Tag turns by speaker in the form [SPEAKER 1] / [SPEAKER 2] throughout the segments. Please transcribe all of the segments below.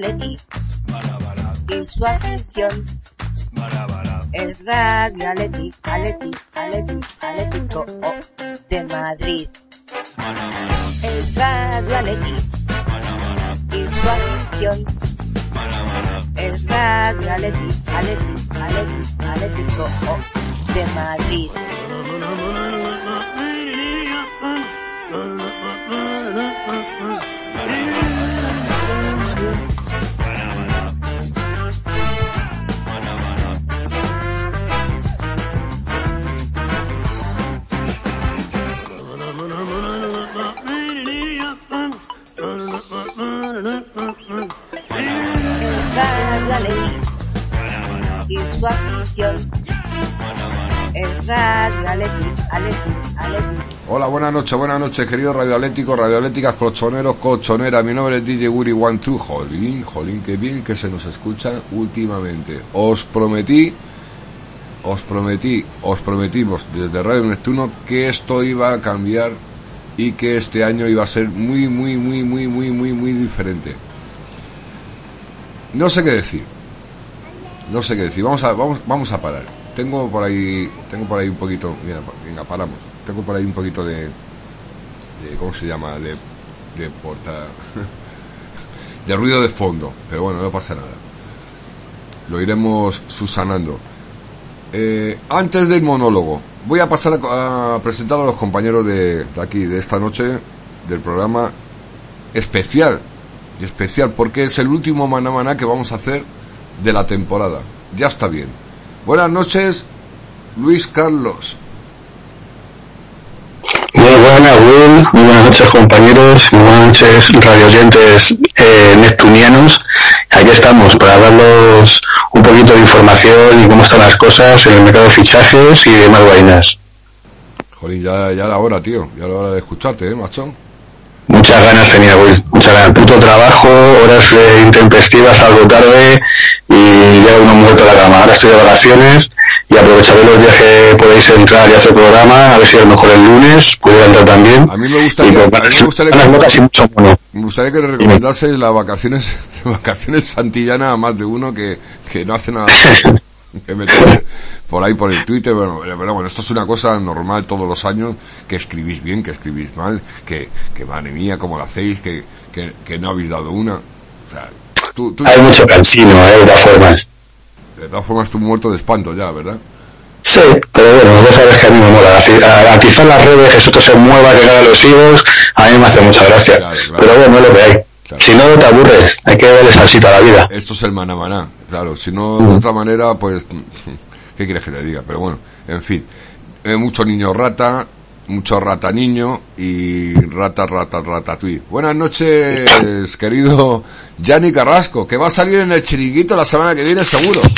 [SPEAKER 1] Y su afición. Es Radio Atleti, Atleti, Atleti, Atlético de Madrid. Es Radio Atleti. Y su afición. Es Radio Atleti, Atleti, Atleti, Atlético de Madrid. su afición. Es Radio Atleti, Atleti, Atleti.
[SPEAKER 2] Hola, buenas noches, buenas noches, queridos radioatléticos, radioatléticas, colchoneros, colchoneras. Mi nombre es DJ Guri One Two. Jolín, jolín, qué bien que se nos escucha últimamente. Os prometí, os prometí, os prometimos desde Radio Neptuno que esto iba a cambiar y que este año iba a ser muy, muy, muy, muy, muy, muy, muy diferente. No sé qué decir. No sé qué decir. Vamos a, vamos, vamos a parar. Tengo por ahí, tengo por ahí un poquito, mira, venga, paramos. Tengo por ahí un poquito de, ¿cómo se llama? De, de porta, de ruido de fondo. Pero bueno, no pasa nada. Lo iremos susanando. Eh, antes del monólogo, voy a pasar a, a presentar a los compañeros de, de aquí, de esta noche, del programa especial y especial porque es el último maná maná que vamos a hacer de la temporada. Ya está bien. Buenas noches, Luis Carlos.
[SPEAKER 3] Muy buenas, Will. Muy buenas noches, compañeros. Muy buenas noches, radioyentes eh, neptunianos. Aquí estamos para darlos un poquito de información y cómo están las cosas en el mercado de fichajes y demás vainas.
[SPEAKER 2] Jolín, ya, ya era hora, tío. Ya era hora de escucharte, ¿eh, macho?
[SPEAKER 3] Muchas ganas tenía, Will. Muchas ganas. Puto trabajo, horas eh, intempestivas, algo tarde y ya uno muerto a la cama. Ahora estoy de vacaciones y aprovecharé los días que podéis entrar y hacer programa, a ver si a lo mejor el lunes pudiera entrar también.
[SPEAKER 2] A mí me
[SPEAKER 3] Y
[SPEAKER 2] gustaría, a mí me gustaría
[SPEAKER 3] y
[SPEAKER 2] que,
[SPEAKER 3] mucho mono.
[SPEAKER 2] me gustaría que recomendases las vacaciones, vacaciones santillanas a más de uno que, que no hace nada. que meter por ahí por el Twitter, bueno, pero bueno, esto es una cosa normal todos los años, que escribís bien, que escribís mal, que, que madre mía, cómo lo hacéis, que, que, que no habéis dado una. O sea, tú, tú,
[SPEAKER 3] Hay mucho cansino, eh, de todas formas.
[SPEAKER 2] de todas formas, tú muerto de espanto ya, ¿verdad?
[SPEAKER 3] Sí, pero bueno, vos sabes que a mí me mola. Ati- a- Atizar las redes, que eso se mueva, que haga los higos, a mí me hace mucha gracia.
[SPEAKER 2] Claro, claro.
[SPEAKER 3] Pero bueno, es lo que hay.
[SPEAKER 2] Claro.
[SPEAKER 3] Si no, te aburres. Hay que darle salsita a la vida.
[SPEAKER 2] Esto es el maná maná, claro, si no de otra manera, pues, ¿qué quieres que te diga? Pero bueno, en fin, Eh, mucho niño rata, mucho rata niño y rata rata ratatouille. Buenas noches, querido Yanni Carrasco, que va a salir en el chiringuito la semana que viene seguro.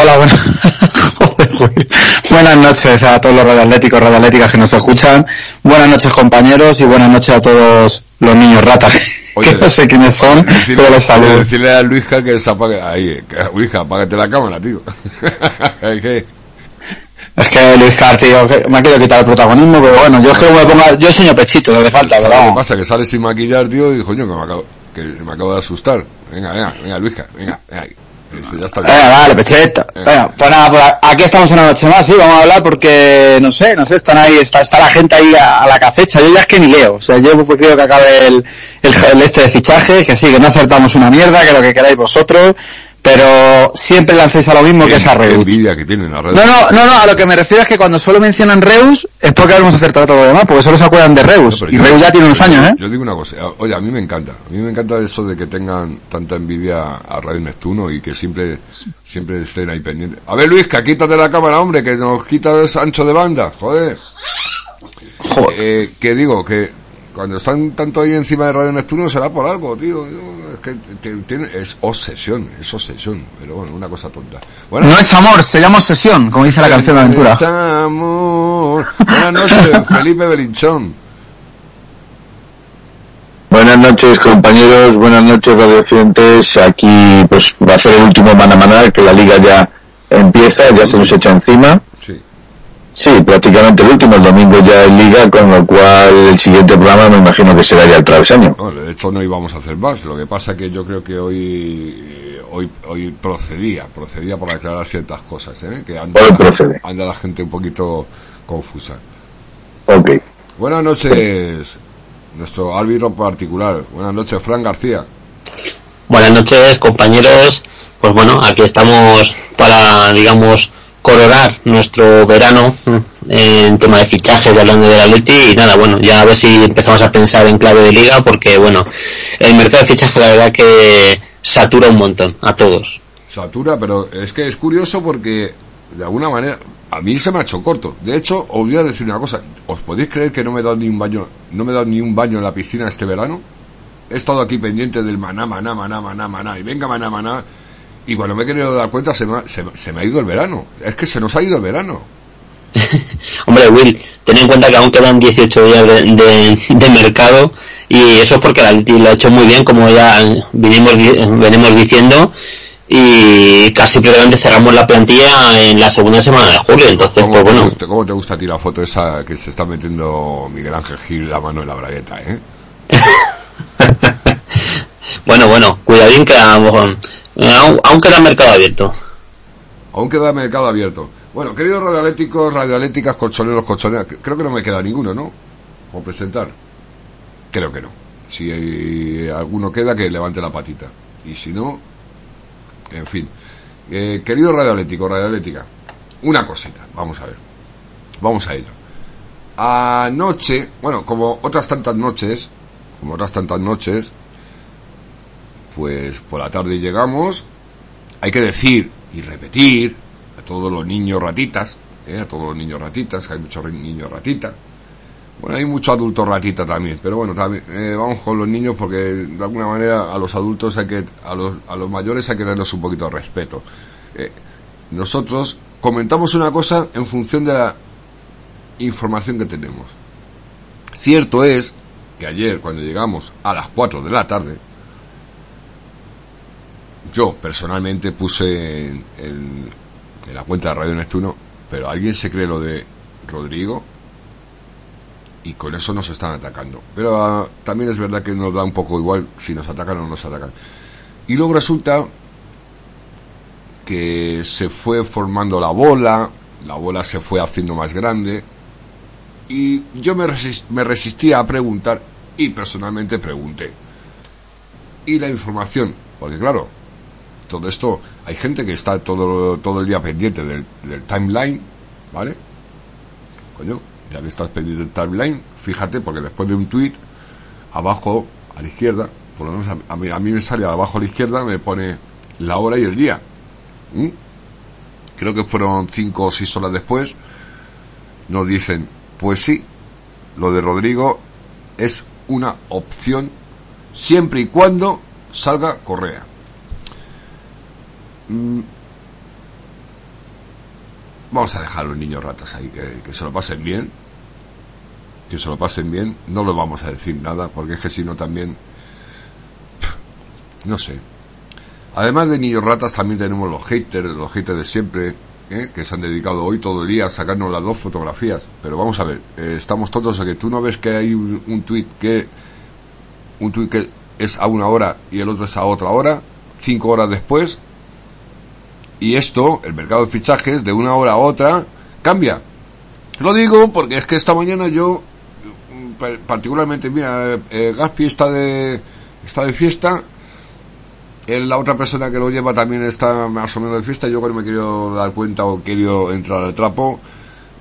[SPEAKER 4] Hola, buenas, Joder, buenas noches a todos los radioatléticos, radioatléticas que nos escuchan. Buenas noches compañeros y buenas noches a todos los niños ratas,
[SPEAKER 2] Oye,
[SPEAKER 4] que no sé quiénes son, pero les saludo.
[SPEAKER 2] Decirle a Luisja que se apague, ahí, que, Luisja, apágate la cámara, tío. Es que-
[SPEAKER 4] Luis que me ha querido quitar el protagonismo, pero bueno, yo es que me ponga, yo enseño pechito, no hace falta, pero
[SPEAKER 2] ¿Sabes ¿Qué
[SPEAKER 4] vamos.
[SPEAKER 2] pasa? Que sale sin maquillar, tío, y coño, que me acabo, que me acabo de asustar. Venga, venga, venga, Luisja, venga, venga. Ya está.
[SPEAKER 4] Venga, dale, pechito. Venga, pues nada, pues aquí estamos una noche más, sí, vamos a hablar porque, no sé, no sé, están ahí, está, está la gente ahí a, a la cacecha, yo ya es que ni leo, o sea, yo pues creo que acabe el, el, el este de fichaje, que sí, que no acertamos una mierda, que lo que queráis vosotros, pero siempre lancéis a lo mismo que es a Reus.
[SPEAKER 2] que tienen las redes.
[SPEAKER 4] No, no, no, no, a lo que me refiero es que cuando solo mencionan Reus es porque habremos acertado todo lo demás, porque solo se acuerdan de Reus, y
[SPEAKER 2] yo-
[SPEAKER 4] Reus ya tiene unos años, ¿eh?
[SPEAKER 2] Yo digo una cosa, oye, a mí me encanta, a mí me encanta eso de que tengan tanta envidia a Radio Neptuno y que siempre, siempre estén ahí pendientes. A ver, Luis, que quítate la cámara, hombre, que nos quitas ancho de banda, joder.
[SPEAKER 4] Joder.
[SPEAKER 2] Eh, que digo, que cuando están tanto ahí encima de Radio Neptuno será por algo, tío. Es que te- tiene- es obsesión, es obsesión, pero bueno, una cosa tonta. Bueno,
[SPEAKER 4] No es amor, se llama obsesión, como dice la canción de Aventura.
[SPEAKER 2] Estamos. Buenas noches, Felipe Belinchón.
[SPEAKER 3] Buenas noches, compañeros. Buenas noches, radiofientes. Aquí, pues, va a ser el último Mana Mana, que la liga ya empieza, ya se nos echa encima.
[SPEAKER 2] Sí.
[SPEAKER 5] Sí, prácticamente el último, el domingo ya en Liga, con lo cual el siguiente programa me imagino que será ya el travesaño.
[SPEAKER 2] De hecho no íbamos a hacer más, lo que pasa que yo creo que hoy hoy hoy procedía, procedía para aclarar ciertas cosas, ¿eh? que anda,
[SPEAKER 5] Hoy procede.
[SPEAKER 2] anda la gente un poquito confusa.
[SPEAKER 5] Ok.
[SPEAKER 2] Buenas noches, nuestro árbitro particular. Buenas noches, Fran García.
[SPEAKER 6] Buenas noches, compañeros. Pues bueno, aquí estamos para, digamos, coronar nuestro verano en tema de fichajes, hablando del Atleti y nada, bueno, ya a ver si empezamos a pensar en clave de liga porque bueno, el mercado de fichajes la verdad que satura un montón a todos.
[SPEAKER 2] Satura, pero es que es curioso porque de alguna manera a mí se me ha hecho corto. De hecho, os voy a decir una cosa. ¿Os podéis creer que no me he dado ni un baño, no me he dado ni un baño en la piscina este verano? He estado aquí pendiente del maná, maná, maná, maná, maná, y venga maná, maná. Y cuando me he querido dar cuenta se me, ha, se, se me ha ido el verano. Es que se nos ha ido el verano.
[SPEAKER 6] Hombre, Will, ten en cuenta que aún quedan 18 días de, de, de mercado y eso es porque Atleti lo ha hecho muy bien, como ya venimos, venimos diciendo, y casi prácticamente cerramos la plantilla en la segunda semana de julio. Entonces,
[SPEAKER 2] ¿Cómo,
[SPEAKER 6] pues
[SPEAKER 2] te
[SPEAKER 6] bueno,
[SPEAKER 2] gusta, ¿Cómo te gusta a ti la foto esa que se está metiendo Miguel Ángel Gil la mano en la bragueta, eh?
[SPEAKER 6] bueno, bueno, cuidadín que a lo mejor, aún, queda mercado abierto.
[SPEAKER 2] Aún queda mercado abierto. Bueno, queridos radioaléticos, radioaléticas, colchoneros, colchoneras, creo que no me queda ninguno, ¿no? Por presentar. Creo que no. Si hay alguno queda, que levante la patita. Y si no, en fin. Eh, querido radioalético, radioalética, una cosita, vamos a ver. Vamos a ello. Anoche, bueno, como otras tantas noches, como otras tantas noches, pues por la tarde llegamos, hay que decir y repetir a todos los niños ratitas, ¿eh? a todos los niños ratitas, que hay muchos niños ratitas. Bueno, hay muchos adultos ratita también, pero bueno, también, eh, vamos con los niños porque de alguna manera a los adultos hay que, a los, a los mayores hay que darles un poquito de respeto. Eh, nosotros comentamos una cosa en función de la información que tenemos. Cierto es que ayer cuando llegamos a las 4 de la tarde, yo personalmente puse en, en- la cuenta de Radio Neptuno, pero alguien se cree lo de Rodrigo y con eso nos están atacando. Pero ah, también es verdad que nos da un poco igual si nos atacan o no nos atacan. Y luego resulta que se fue formando la bola, la bola se fue haciendo más grande y yo me, resis- me resistía a preguntar y personalmente pregunté. Y la información, porque claro, todo esto, hay gente que está todo, todo el día pendiente del, timeline, ¿vale? Coño, ya que estás pendiente del timeline, fíjate, porque después de un tweet, abajo, a la izquierda, por lo menos a, a mí, a mí me sale abajo a la izquierda, me pone la hora y el día. Creo que fueron cinco o seis horas después, nos dicen, pues sí, lo de Rodrigo es una opción siempre y cuando salga Correa. Mm. Vamos a dejar a los niños ratas ahí, que, que se lo pasen bien. Que se lo pasen bien. No les vamos a decir nada, porque es que si no también... No sé. Además de niños ratas, también tenemos los haters, los haters de siempre, ¿eh? que se han dedicado hoy todo el día a sacarnos las dos fotografías. Pero vamos a ver, eh, estamos todos a que tú no ves que hay un, un tuit que... Un tuit que es a una hora y el otro es a otra hora, cinco horas después, y esto, el mercado de fichajes, de una hora a otra, cambia. Lo digo porque es que esta mañana yo, pa- particularmente, mira, eh, Gaspi está de, está de fiesta, la otra persona que lo lleva también está más o menos de fiesta, yo cuando me quiero dar cuenta o quiero entrar al trapo,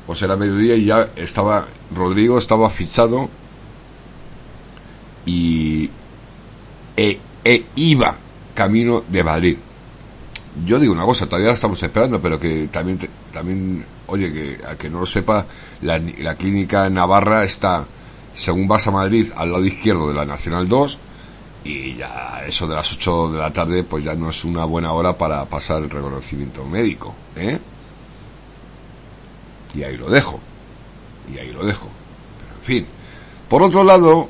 [SPEAKER 2] pues era mediodía y ya estaba, Rodrigo estaba fichado y e, e iba camino de Madrid yo digo una cosa, todavía la estamos esperando, pero que también, también, oye, que a que no lo sepa, la, la clínica Navarra está, según vas a Madrid, al lado izquierdo de la Nacional 2, y ya eso de las 8 de la tarde, pues ya no es una buena hora para pasar el reconocimiento médico, ¿eh? Y ahí lo dejo, y ahí lo dejo. Pero en fin, por otro lado,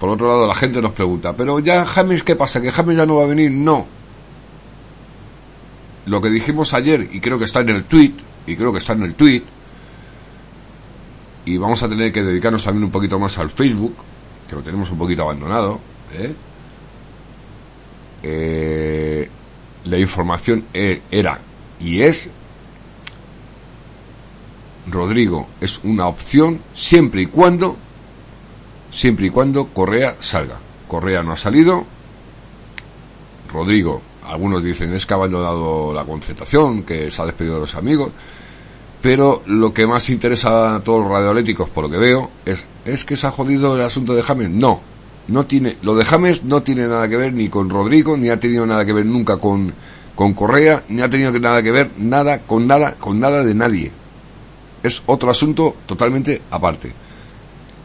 [SPEAKER 2] por otro lado la gente nos pregunta, pero ya James, ¿qué pasa? ¿Que James ya no va a venir? No, lo que dijimos ayer, y creo que está en el tweet, y creo que está en el tweet, y vamos a tener que dedicarnos también un poquito más al Facebook, que lo tenemos un poquito abandonado. ¿eh? Eh, la información e, era y es Rodrigo es una opción siempre y cuando siempre y cuando Correa salga. Correa no ha salido. Rodrigo, algunos dicen es que ha abandonado la concentración, que se ha despedido de los amigos. Pero lo que más interesa a todos los radioeléctricos, por lo que veo, es, es que se ha jodido el asunto de James. No, no tiene, lo de James no tiene nada que ver ni con Rodrigo, ni ha tenido nada que ver nunca con, con Correa, ni ha tenido nada que ver nada con nada, con nada de nadie. Es otro asunto totalmente aparte.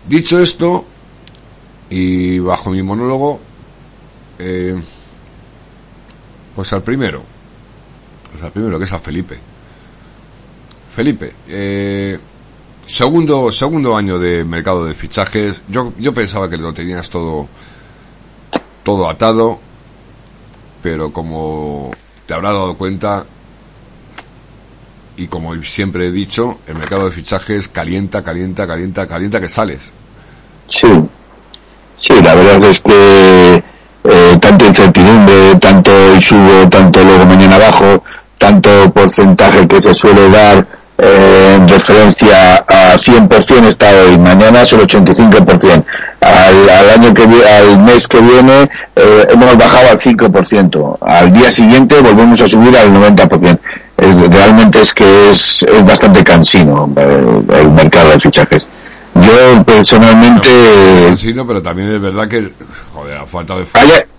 [SPEAKER 2] Dicho esto, y bajo mi monólogo, eh, pues al primero, pues al primero que es a Felipe. Felipe, eh, segundo, segundo año de mercado de fichajes. Yo, yo pensaba que lo tenías todo, todo atado, pero como te habrás dado cuenta, y como siempre he dicho, el mercado de fichajes calienta, calienta, calienta, calienta que sales.
[SPEAKER 7] Sí, sí, la verdad es que eh, tanto incertidumbre, tanto hoy subo, tanto luego mañana abajo, tanto porcentaje que se suele dar eh, en referencia a 100% está hoy, mañana es el 85%. Al, al año que al mes que viene eh, hemos bajado al 5%. Al día siguiente volvemos a subir al 90%. realmente es que es, es bastante cansino el, mercado de fichajes. Yo personalmente...
[SPEAKER 2] No, pero también es verdad que, joder, a falta de...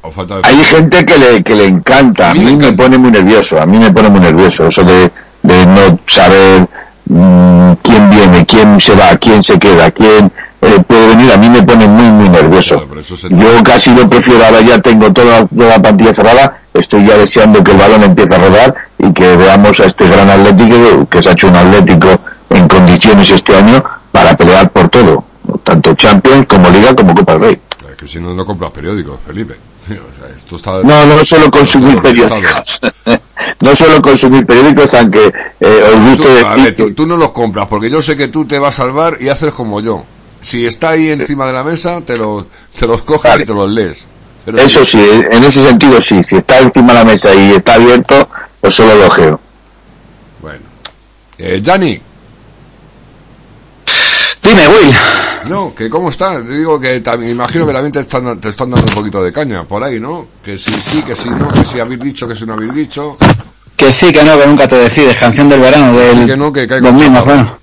[SPEAKER 2] a falta de
[SPEAKER 7] hay gente que le, que le encanta, a mí, me pone muy nervioso, a mí me pone muy nervioso eso de, de no saber mmm, quién viene, quién se va, quién se queda, quién eh, puede venir, a mí me pone muy, muy nervioso. Yo casi lo prefiero, ahora ya tengo toda, toda la plantilla cerrada, estoy ya deseando que el balón empiece a rodar y que veamos a este gran atlético que se ha hecho un atlético en condiciones este año para pelear por todo, tanto Champions como Liga como Copa del Rey.
[SPEAKER 2] Es que si no, no compras periódicos, Felipe. O sea, esto está
[SPEAKER 7] no, no suelo consumir periódicos. no suelo consumir periódicos, aunque eh, os guste
[SPEAKER 2] tú,
[SPEAKER 7] decir
[SPEAKER 2] a ver, tú, tú, no los compras, porque yo sé que tú te vas a salvar y haces como yo. Si está ahí encima de la mesa, te los, te los coges vale. y te los lees.
[SPEAKER 7] Pero Eso sí, en ese sentido sí. Si está encima de la mesa y está abierto, pues solo lo ojeo.
[SPEAKER 2] Bueno. Eh, Gianni.
[SPEAKER 4] Dime, Will.
[SPEAKER 2] No, que cómo está. Digo que me imagino que también te están, te están dando un poquito de caña por ahí, ¿no? Que sí, sí, que sí, no, que sí habéis dicho, que sí no habéis dicho.
[SPEAKER 4] Que sí, que no, que nunca te decides. Canción del verano, del,
[SPEAKER 2] que no, que
[SPEAKER 4] mismos, bueno.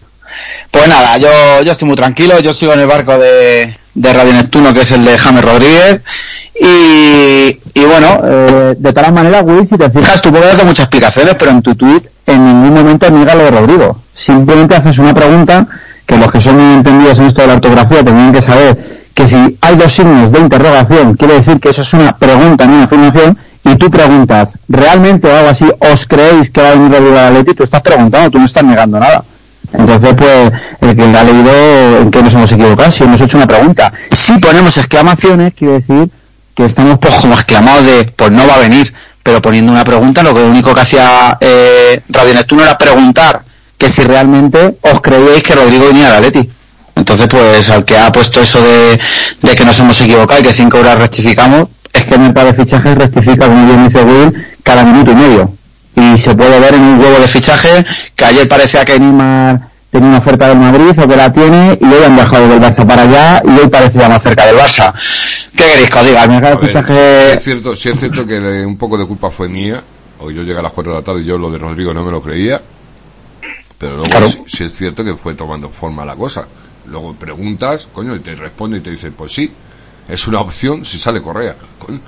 [SPEAKER 4] Pues nada, yo, yo estoy muy tranquilo, yo sigo en el barco de, de Radio Neptuno, que es el de James Rodríguez, y, y bueno, eh, de todas maneras, Will, si te fijas, tú puedes dar muchas explicaciones, pero en tu tweet en ningún momento niega lo de Rodrigo. Simplemente haces una pregunta que los que son muy entendidos en esto de la ortografía tendrían que saber que si hay dos signos de interrogación, quiere decir que eso es una pregunta, no una afirmación, y tú preguntas, ¿realmente o algo así, os creéis que va a venir Rodrigo al Atleti? Tú estás preguntando, tú no estás negando nada. Entonces, pues, el que ha leído en qué nos hemos equivocado, si hemos hecho una pregunta. Si ponemos exclamaciones, quiere decir que estamos pues como exclamados de, pues no va a venir, pero poniendo una pregunta, lo único que hacía eh, Radio Neptuno era preguntar que si realmente os creíais que Rodrigo venía al Atleti. Entonces, pues, al que ha puesto eso de, de que nos hemos equivocado y que cinco horas rectificamos, es que el mercado de fichajes rectifica, como bien dice Will, cada minuto y medio y se puede ver en un huevo de fichaje que ayer parecía que Neymar tenía una oferta del Madrid o que la tiene y hoy han viajado del Barça para allá y hoy parecía más cerca del Barça. ¿Qué queréis que os diga? El mercado de fichaje...
[SPEAKER 2] Si es cierto, si es cierto que un poco de culpa fue mía, o yo llegué a las 4 de la tarde y yo lo de Rodrigo no me lo creía, pero luego claro. si, si, es cierto que fue tomando forma la cosa. Luego preguntas, coño, y te responde y te dice, pues sí, es una opción si sale Correa. Coño.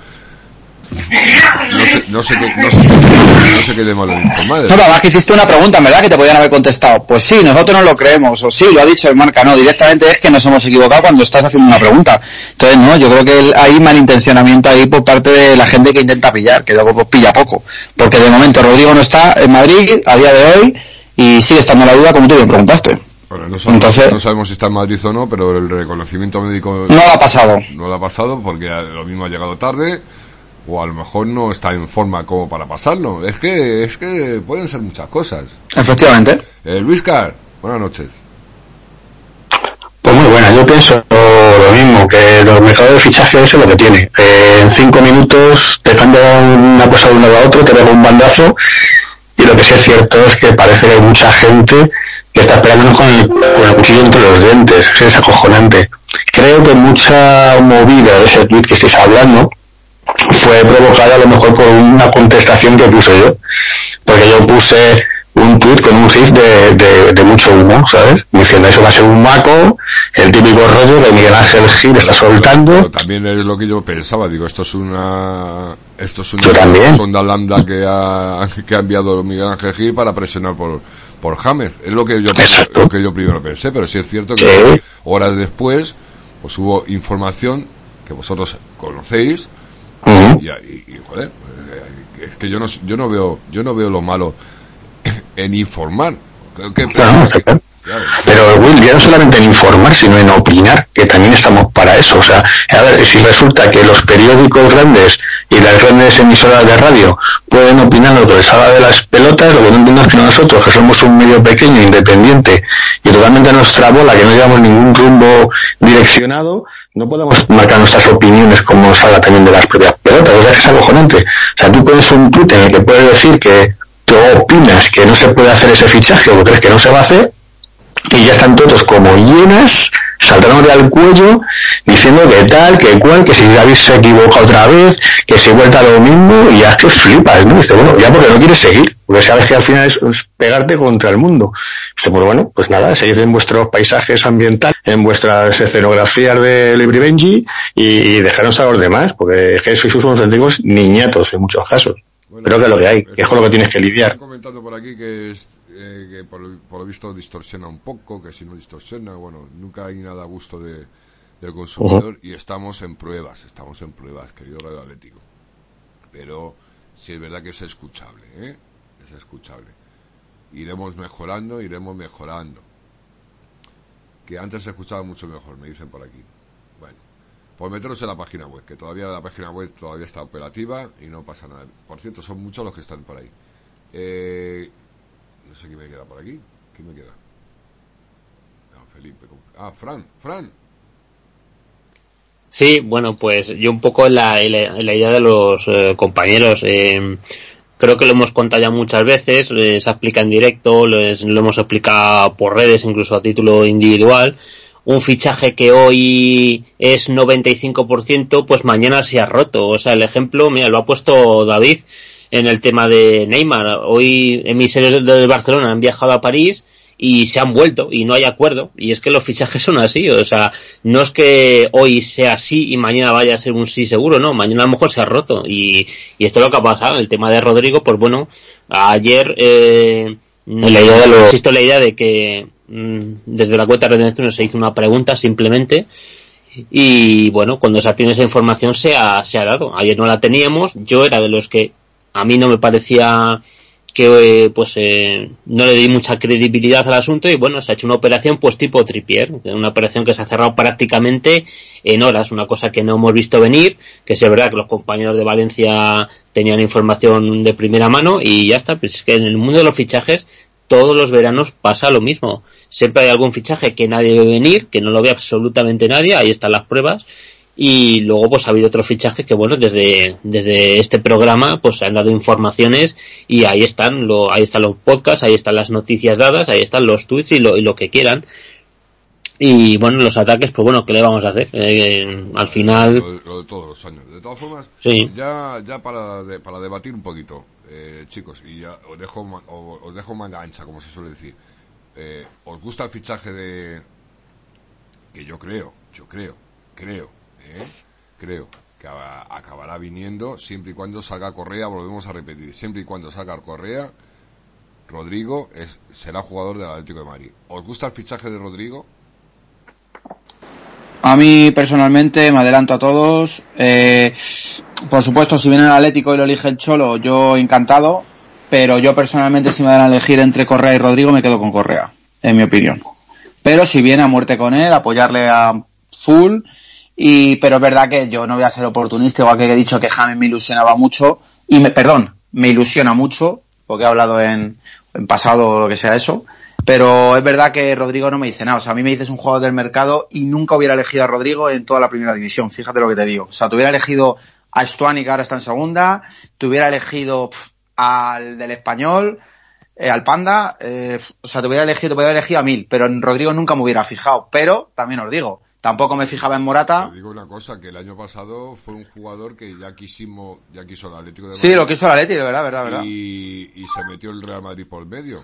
[SPEAKER 2] No sé, no sé qué, no sé, no sé qué de malo informado.
[SPEAKER 4] No, además que hiciste una pregunta, ¿verdad? Que te podían haber contestado. Pues sí, nosotros no lo creemos. O sí, lo ha dicho el marca. No, directamente es que nos hemos equivocado cuando estás haciendo una pregunta. Entonces, no, yo creo que hay malintencionamiento ahí por parte de la gente que intenta pillar, que luego pues, pilla poco. Porque de momento Rodrigo no está en Madrid a día de hoy y sigue estando la duda como tú bien preguntaste.
[SPEAKER 2] Bueno, no, sabemos, Entonces, no sabemos si está en Madrid o no, pero el reconocimiento médico
[SPEAKER 4] no lo ha pasado.
[SPEAKER 2] No lo ha pasado porque lo mismo ha llegado tarde o a lo mejor no está en forma como para pasarlo. Es que, es que pueden ser muchas cosas.
[SPEAKER 4] Efectivamente.
[SPEAKER 2] Eh, Luis Car, buenas noches.
[SPEAKER 3] pienso lo mismo, que los mercados de fichaje eso es lo que tiene. Eh, en cinco minutos te cambia una cosa de un lado a otro, te deja un bandazo, lo que sí es cierto es que parece que hay mucha gente que está esperando con el, con el cuchillo entre los dientes, es acojonante. Creo que mucha movida de ese tweet que estáis hablando fue provocada a lo mejor por una contestación que puse yo, porque yo puse un tweet con un gif de, de, mucho humo, ¿sabes? Diciendo eso va a ser un maco, el típico rollo de Miguel Ángel Gil está soltando.
[SPEAKER 2] también es lo que yo pensaba, digo, esto es una, esto es
[SPEAKER 3] una
[SPEAKER 2] sonda lambda que ha, que ha enviado Miguel Ángel Gil para presionar por, por James. Es lo que yo, lo que yo primero pensé, pero sí es cierto que horas después, pues hubo información que vosotros conocéis, y, y, joder, eh, es que yo no, yo no veo, yo no veo lo malo en informar.
[SPEAKER 3] Pero Will, ya no solamente en informar, sino en opinar, que también estamos para eso. O sea, a ver, si resulta que los periódicos grandes y las grandes emisoras de radio pueden opinar lo que les haga de las pelotas, lo que no entiendo es que nosotros, que somos un medio pequeño, independiente y totalmente a nuestra bola, que no llevamos ningún rumbo direccionado, no podemos marcar nuestras opiniones como nos también de las propias pelotas. O sea, que es acojonante. O sea, tú puedes un tweet en el que puedes decir que tú opinas que no se puede hacer ese fichaje o crees que no se va a hacer, y ya están todos como llenas, saltándole al cuello, diciendo que tal, que cual, que si David se equivoca otra vez, que se vuelta lo mismo, y ya que flipas, ¿no? Dice, bueno, ya porque no quieres seguir, porque sabes que al final es, pegarte contra el mundo. Dice, pues bueno, pues nada, seguid en vuestros paisajes ambientales, en vuestras escenografías de Libri Benji, y, y dejaros a los demás, porque es que sois unos antiguos niñatos en muchos casos. Creo que es lo que hay, que es con lo que tienes que lidiar.
[SPEAKER 2] comentando por aquí que, eh, que por, lo visto distorsiona un poco, que si no distorsiona, bueno, nunca hay nada a gusto de, del consumidor y estamos en pruebas, estamos en pruebas, querido Radio Atlético. Pero sí es verdad que es escuchable, ¿eh? Es escuchable. Iremos mejorando, iremos mejorando. Que antes se escuchaba mucho mejor, me dicen por aquí. Pues meteros en la página web, que todavía la página web todavía está operativa y no pasa nada. Por cierto, son muchos los que están por ahí. Eh, no sé quién me queda por aquí. ¿Quién me queda? No, Felipe. Ah, Fran. Fran.
[SPEAKER 6] Sí, bueno, pues yo un poco en la, idea de los eh, compañeros. Eh, creo que lo hemos contado ya muchas veces, les explica en directo, les, lo hemos explicado por redes, incluso a título individual un fichaje que hoy es 95%, pues mañana se ha roto. O sea, el ejemplo, mira, lo ha puesto David en el tema de Neymar. Hoy emisarios del Barcelona han viajado a París y se han vuelto y no hay acuerdo. Y es que los fichajes son así. O sea, no es que hoy sea así y mañana vaya a ser un sí seguro, no. Mañana a lo mejor se ha roto. Y, y esto es lo que ha pasado. El tema de Rodrigo, pues bueno, ayer, eh, la idea de lo... la idea de que desde la cuenta de redención se hizo una pregunta simplemente y bueno, cuando se tiene esa información se ha, se ha dado. Ayer no la teníamos, yo era de los que a mí no me parecía que eh, pues eh, no le di mucha credibilidad al asunto y bueno, se ha hecho una operación pues tipo Tripier, una operación que se ha cerrado prácticamente en horas, una cosa que no hemos visto venir, que es verdad que los compañeros de Valencia tenían información de primera mano y ya está, pues es que en el mundo de los fichajes todos los veranos pasa lo mismo. Siempre hay algún fichaje que nadie debe venir, que no lo ve absolutamente nadie, ahí están las pruebas. Y luego pues ha habido otros fichajes que bueno, desde, desde este programa pues se han dado informaciones y ahí están, lo, ahí están los podcasts, ahí están las noticias dadas, ahí están los tweets y lo, y lo que quieran. Y bueno, los ataques, pues bueno, ¿qué le vamos a hacer? Eh, al final...
[SPEAKER 2] Lo de, todos los años. De todas formas,
[SPEAKER 6] sí.
[SPEAKER 2] ya, ya para, para debatir un poquito, eh, chicos, y ya os dejo, os dejo manga ancha, como se suele decir. Eh, ¿Os gusta el fichaje de... que yo creo, yo creo, creo, eh, creo que acabará viniendo siempre y cuando salga Correa, volvemos a repetir, siempre y cuando salga Correa, Rodrigo es, será jugador del Atlético de Madrid. ¿Os gusta el fichaje de Rodrigo?
[SPEAKER 4] A mí personalmente me adelanto a todos. Eh, por supuesto, si viene el Atlético y lo elige el Cholo, yo encantado. Pero yo personalmente, si me dan a elegir entre Correa y Rodrigo, me quedo con Correa, en mi opinión. Pero si viene a muerte con él, apoyarle a full. Y, pero es verdad que yo no voy a ser oportunista, igual que he dicho que James me ilusionaba mucho. Y me, perdón, me ilusiona mucho, porque he hablado en, en pasado o lo que sea eso Pero es verdad que Rodrigo no me dice nada. O sea, a mí me dices un jugador del mercado y nunca hubiera elegido a Rodrigo en toda la primera división. Fíjate lo que te digo. O sea, te hubiera elegido a Stuani, que ahora está en segunda, te hubiera elegido pf, al del español, eh, al Panda, eh, o sea, te hubiera elegido, te hubiera elegido a mil, pero en Rodrigo nunca me hubiera fijado. Pero, también os digo, tampoco me fijaba en Morata.
[SPEAKER 2] Te digo una cosa, que el año pasado fue un jugador que ya quisimos, ya quiso el Atlético de
[SPEAKER 4] Sí, lo quiso el Atleti, de verdad, verdad, verdad.
[SPEAKER 2] Y, y se metió el Real Madrid por el medio.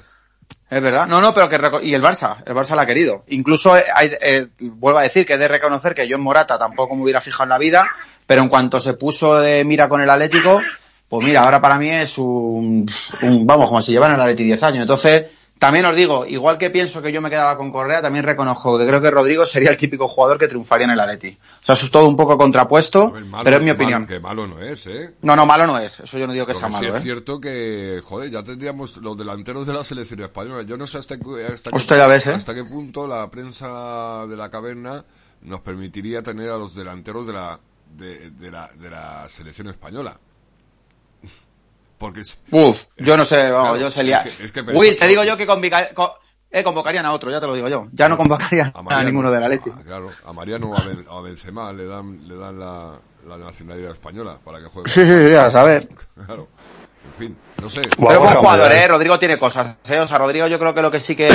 [SPEAKER 4] Es verdad. No, no, pero que y el Barça, el Barça la ha querido. Incluso eh, eh, vuelvo a decir que he de reconocer que yo en Morata tampoco me hubiera fijado en la vida, pero en cuanto se puso de mira con el Atlético, pues mira, ahora para mí es un, un- vamos, como si llevan el Atleti 10 años. Entonces, también os digo, igual que pienso que yo me quedaba con Correa, también reconozco que creo que Rodrigo sería el típico jugador que triunfaría en el Atleti. O sea, eso es todo un poco contrapuesto,
[SPEAKER 2] A ver, malo-
[SPEAKER 4] pero es mi
[SPEAKER 2] malo-
[SPEAKER 4] opinión.
[SPEAKER 2] que malo no es, ¿eh?
[SPEAKER 4] No, no, malo no es. Eso yo no digo que sea
[SPEAKER 2] que sí
[SPEAKER 4] malo,
[SPEAKER 2] es
[SPEAKER 4] ¿eh?
[SPEAKER 2] cierto que, joder, ya tendríamos los delanteros de la selección española. Yo no sé hasta, hasta, qué-
[SPEAKER 4] ves, ¿eh?
[SPEAKER 2] hasta qué punto la prensa de la caverna nos permitiría tener a los delanteros de la, de, de la, de la selección española. Porque es,
[SPEAKER 4] Uf, yo no sé, vamos,
[SPEAKER 2] Claro,
[SPEAKER 4] yo sería...
[SPEAKER 2] es que- es que
[SPEAKER 4] Will, te digo yo que convica- co- eh, convocarían a otro, ya te lo digo yo. Ya no convocarían a,
[SPEAKER 2] Mariano-
[SPEAKER 4] ninguno de la Leti.
[SPEAKER 2] a- claro, a Mariano o a, Ben- a Benzema le dan, le dan la, la nacionalidad española para que juegue.
[SPEAKER 4] Sí, sí, sí, a saber.
[SPEAKER 2] Claro. En fin, no sé.
[SPEAKER 4] Pero buen jugador, eh, Rodrigo tiene cosas, eh. O sea, Rodrigo yo creo que lo que sí que,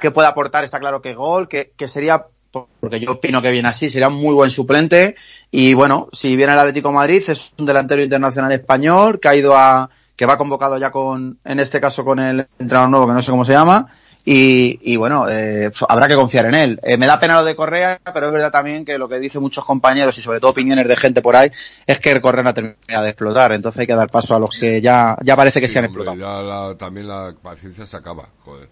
[SPEAKER 4] que puede aportar está claro que gol, que, que sería, porque yo opino que viene así, sería un muy buen suplente. Y bueno, si viene el Atlético de Madrid, es un delantero internacional español que ha ido a, que va convocado ya con, en este caso con el entrenador nuevo que no sé cómo se llama. Y, y bueno, eh, habrá que confiar en él. Eh, me da pena lo de Correa, pero es verdad también que lo que dicen muchos compañeros y sobre todo opiniones de gente por ahí es que el Correa no termina de explotar. Entonces hay que dar paso a los que ya, ya parece que
[SPEAKER 2] Sí,
[SPEAKER 4] se han
[SPEAKER 2] hombre,
[SPEAKER 4] explotado.
[SPEAKER 2] ya la- también la paciencia se acaba, joder.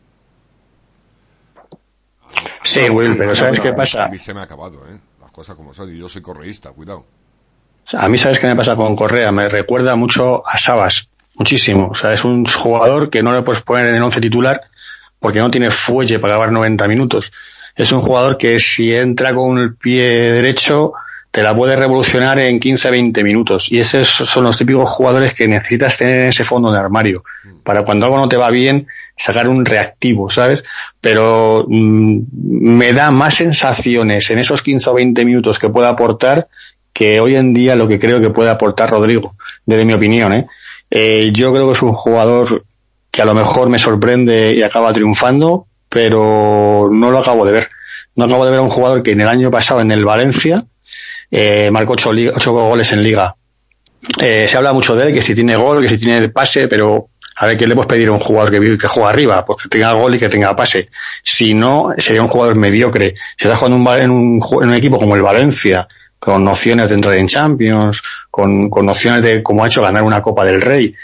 [SPEAKER 3] Sí, Will, pero ¿sabes qué
[SPEAKER 2] A
[SPEAKER 3] pasa?
[SPEAKER 2] mí se me ha acabado, ¿eh? Las cosas como son. Y yo soy correísta, cuidado.
[SPEAKER 3] A mí, ¿sabes qué me pasa con Correa? Me recuerda mucho a Sabas, muchísimo. O sea, es un jugador que no le puedes poner en el once titular porque no tiene fuelle para acabar 90 minutos. Es un jugador que si entra con el pie derecho te la puede revolucionar en 15-20 minutos. Y esos son los típicos jugadores que necesitas tener en ese fondo de armario. Para cuando algo no te va bien, sacar un reactivo, ¿sabes? Pero mm, me da más sensaciones en esos 15 o 20 minutos que pueda aportar que hoy en día lo que creo que puede aportar Rodrigo, desde mi opinión, ¿eh? Eh, yo creo que es un jugador que a lo mejor me sorprende y acaba triunfando, pero no lo acabo de ver. No acabo de ver a un jugador que en el año pasado en el Valencia eh, marcó ocho, li- ocho goles en liga. Eh, se habla mucho de él, que si tiene gol, que si tiene pase, pero a ver, ¿qué le puedes pedir a un jugador que, vive- que juega arriba? Pues que tenga gol y que tenga pase. Si no, sería un jugador mediocre. Si estás jugando en, un, equipo como el Valencia, con nociones de entrar en Champions, con, con nociones de, como ha hecho, ganar una Copa del Rey,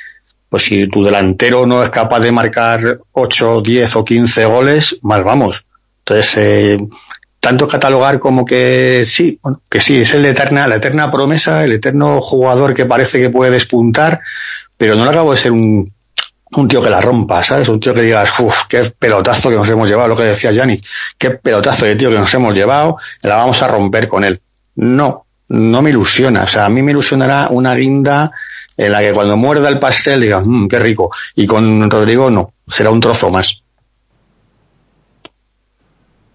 [SPEAKER 3] pues si tu delantero no es capaz de marcar 8, 10 o 15 goles, mal vamos. Entonces, eh, tanto catalogar como que sí, bueno, que sí, es el eterna, la eterna promesa, el eterno jugador que parece que puede despuntar, pero no le acabo de ser un, un tío que la rompa, ¿sabes? Un tío que digas, uff, qué pelotazo que nos hemos llevado, lo que decía Yanni, qué pelotazo de tío que nos hemos llevado, la vamos a romper con él. No, no me ilusiona, o sea, a mí me ilusionará una guinda en la que cuando muerda el pastel digas, mmm, qué rico, y con Rodrigo no, será un trozo más.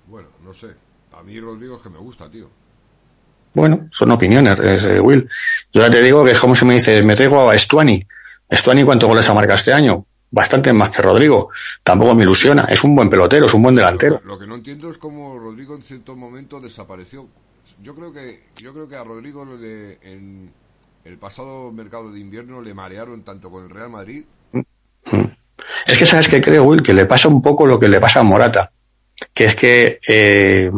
[SPEAKER 2] Bueno, no sé. A mí Rodrigo es que me gusta, tío.
[SPEAKER 3] Bueno, son opiniones, es, eh, Will. Yo ya te digo que es como si me dices, me traigo a Estuani. Estuani, ¿cuántos goles ha marcado este año? Bastante más que Rodrigo. Tampoco me ilusiona. Es un buen pelotero, es un buen delantero.
[SPEAKER 2] Lo que no entiendo es cómo Rodrigo en cierto momento desapareció. Yo creo que yo creo que a Rodrigo le- en el pasado mercado de invierno le marearon tanto con el Real Madrid.
[SPEAKER 3] Es que sabes que creo, Will, que le pasa un poco lo que le pasa a Morata. Que es que eh,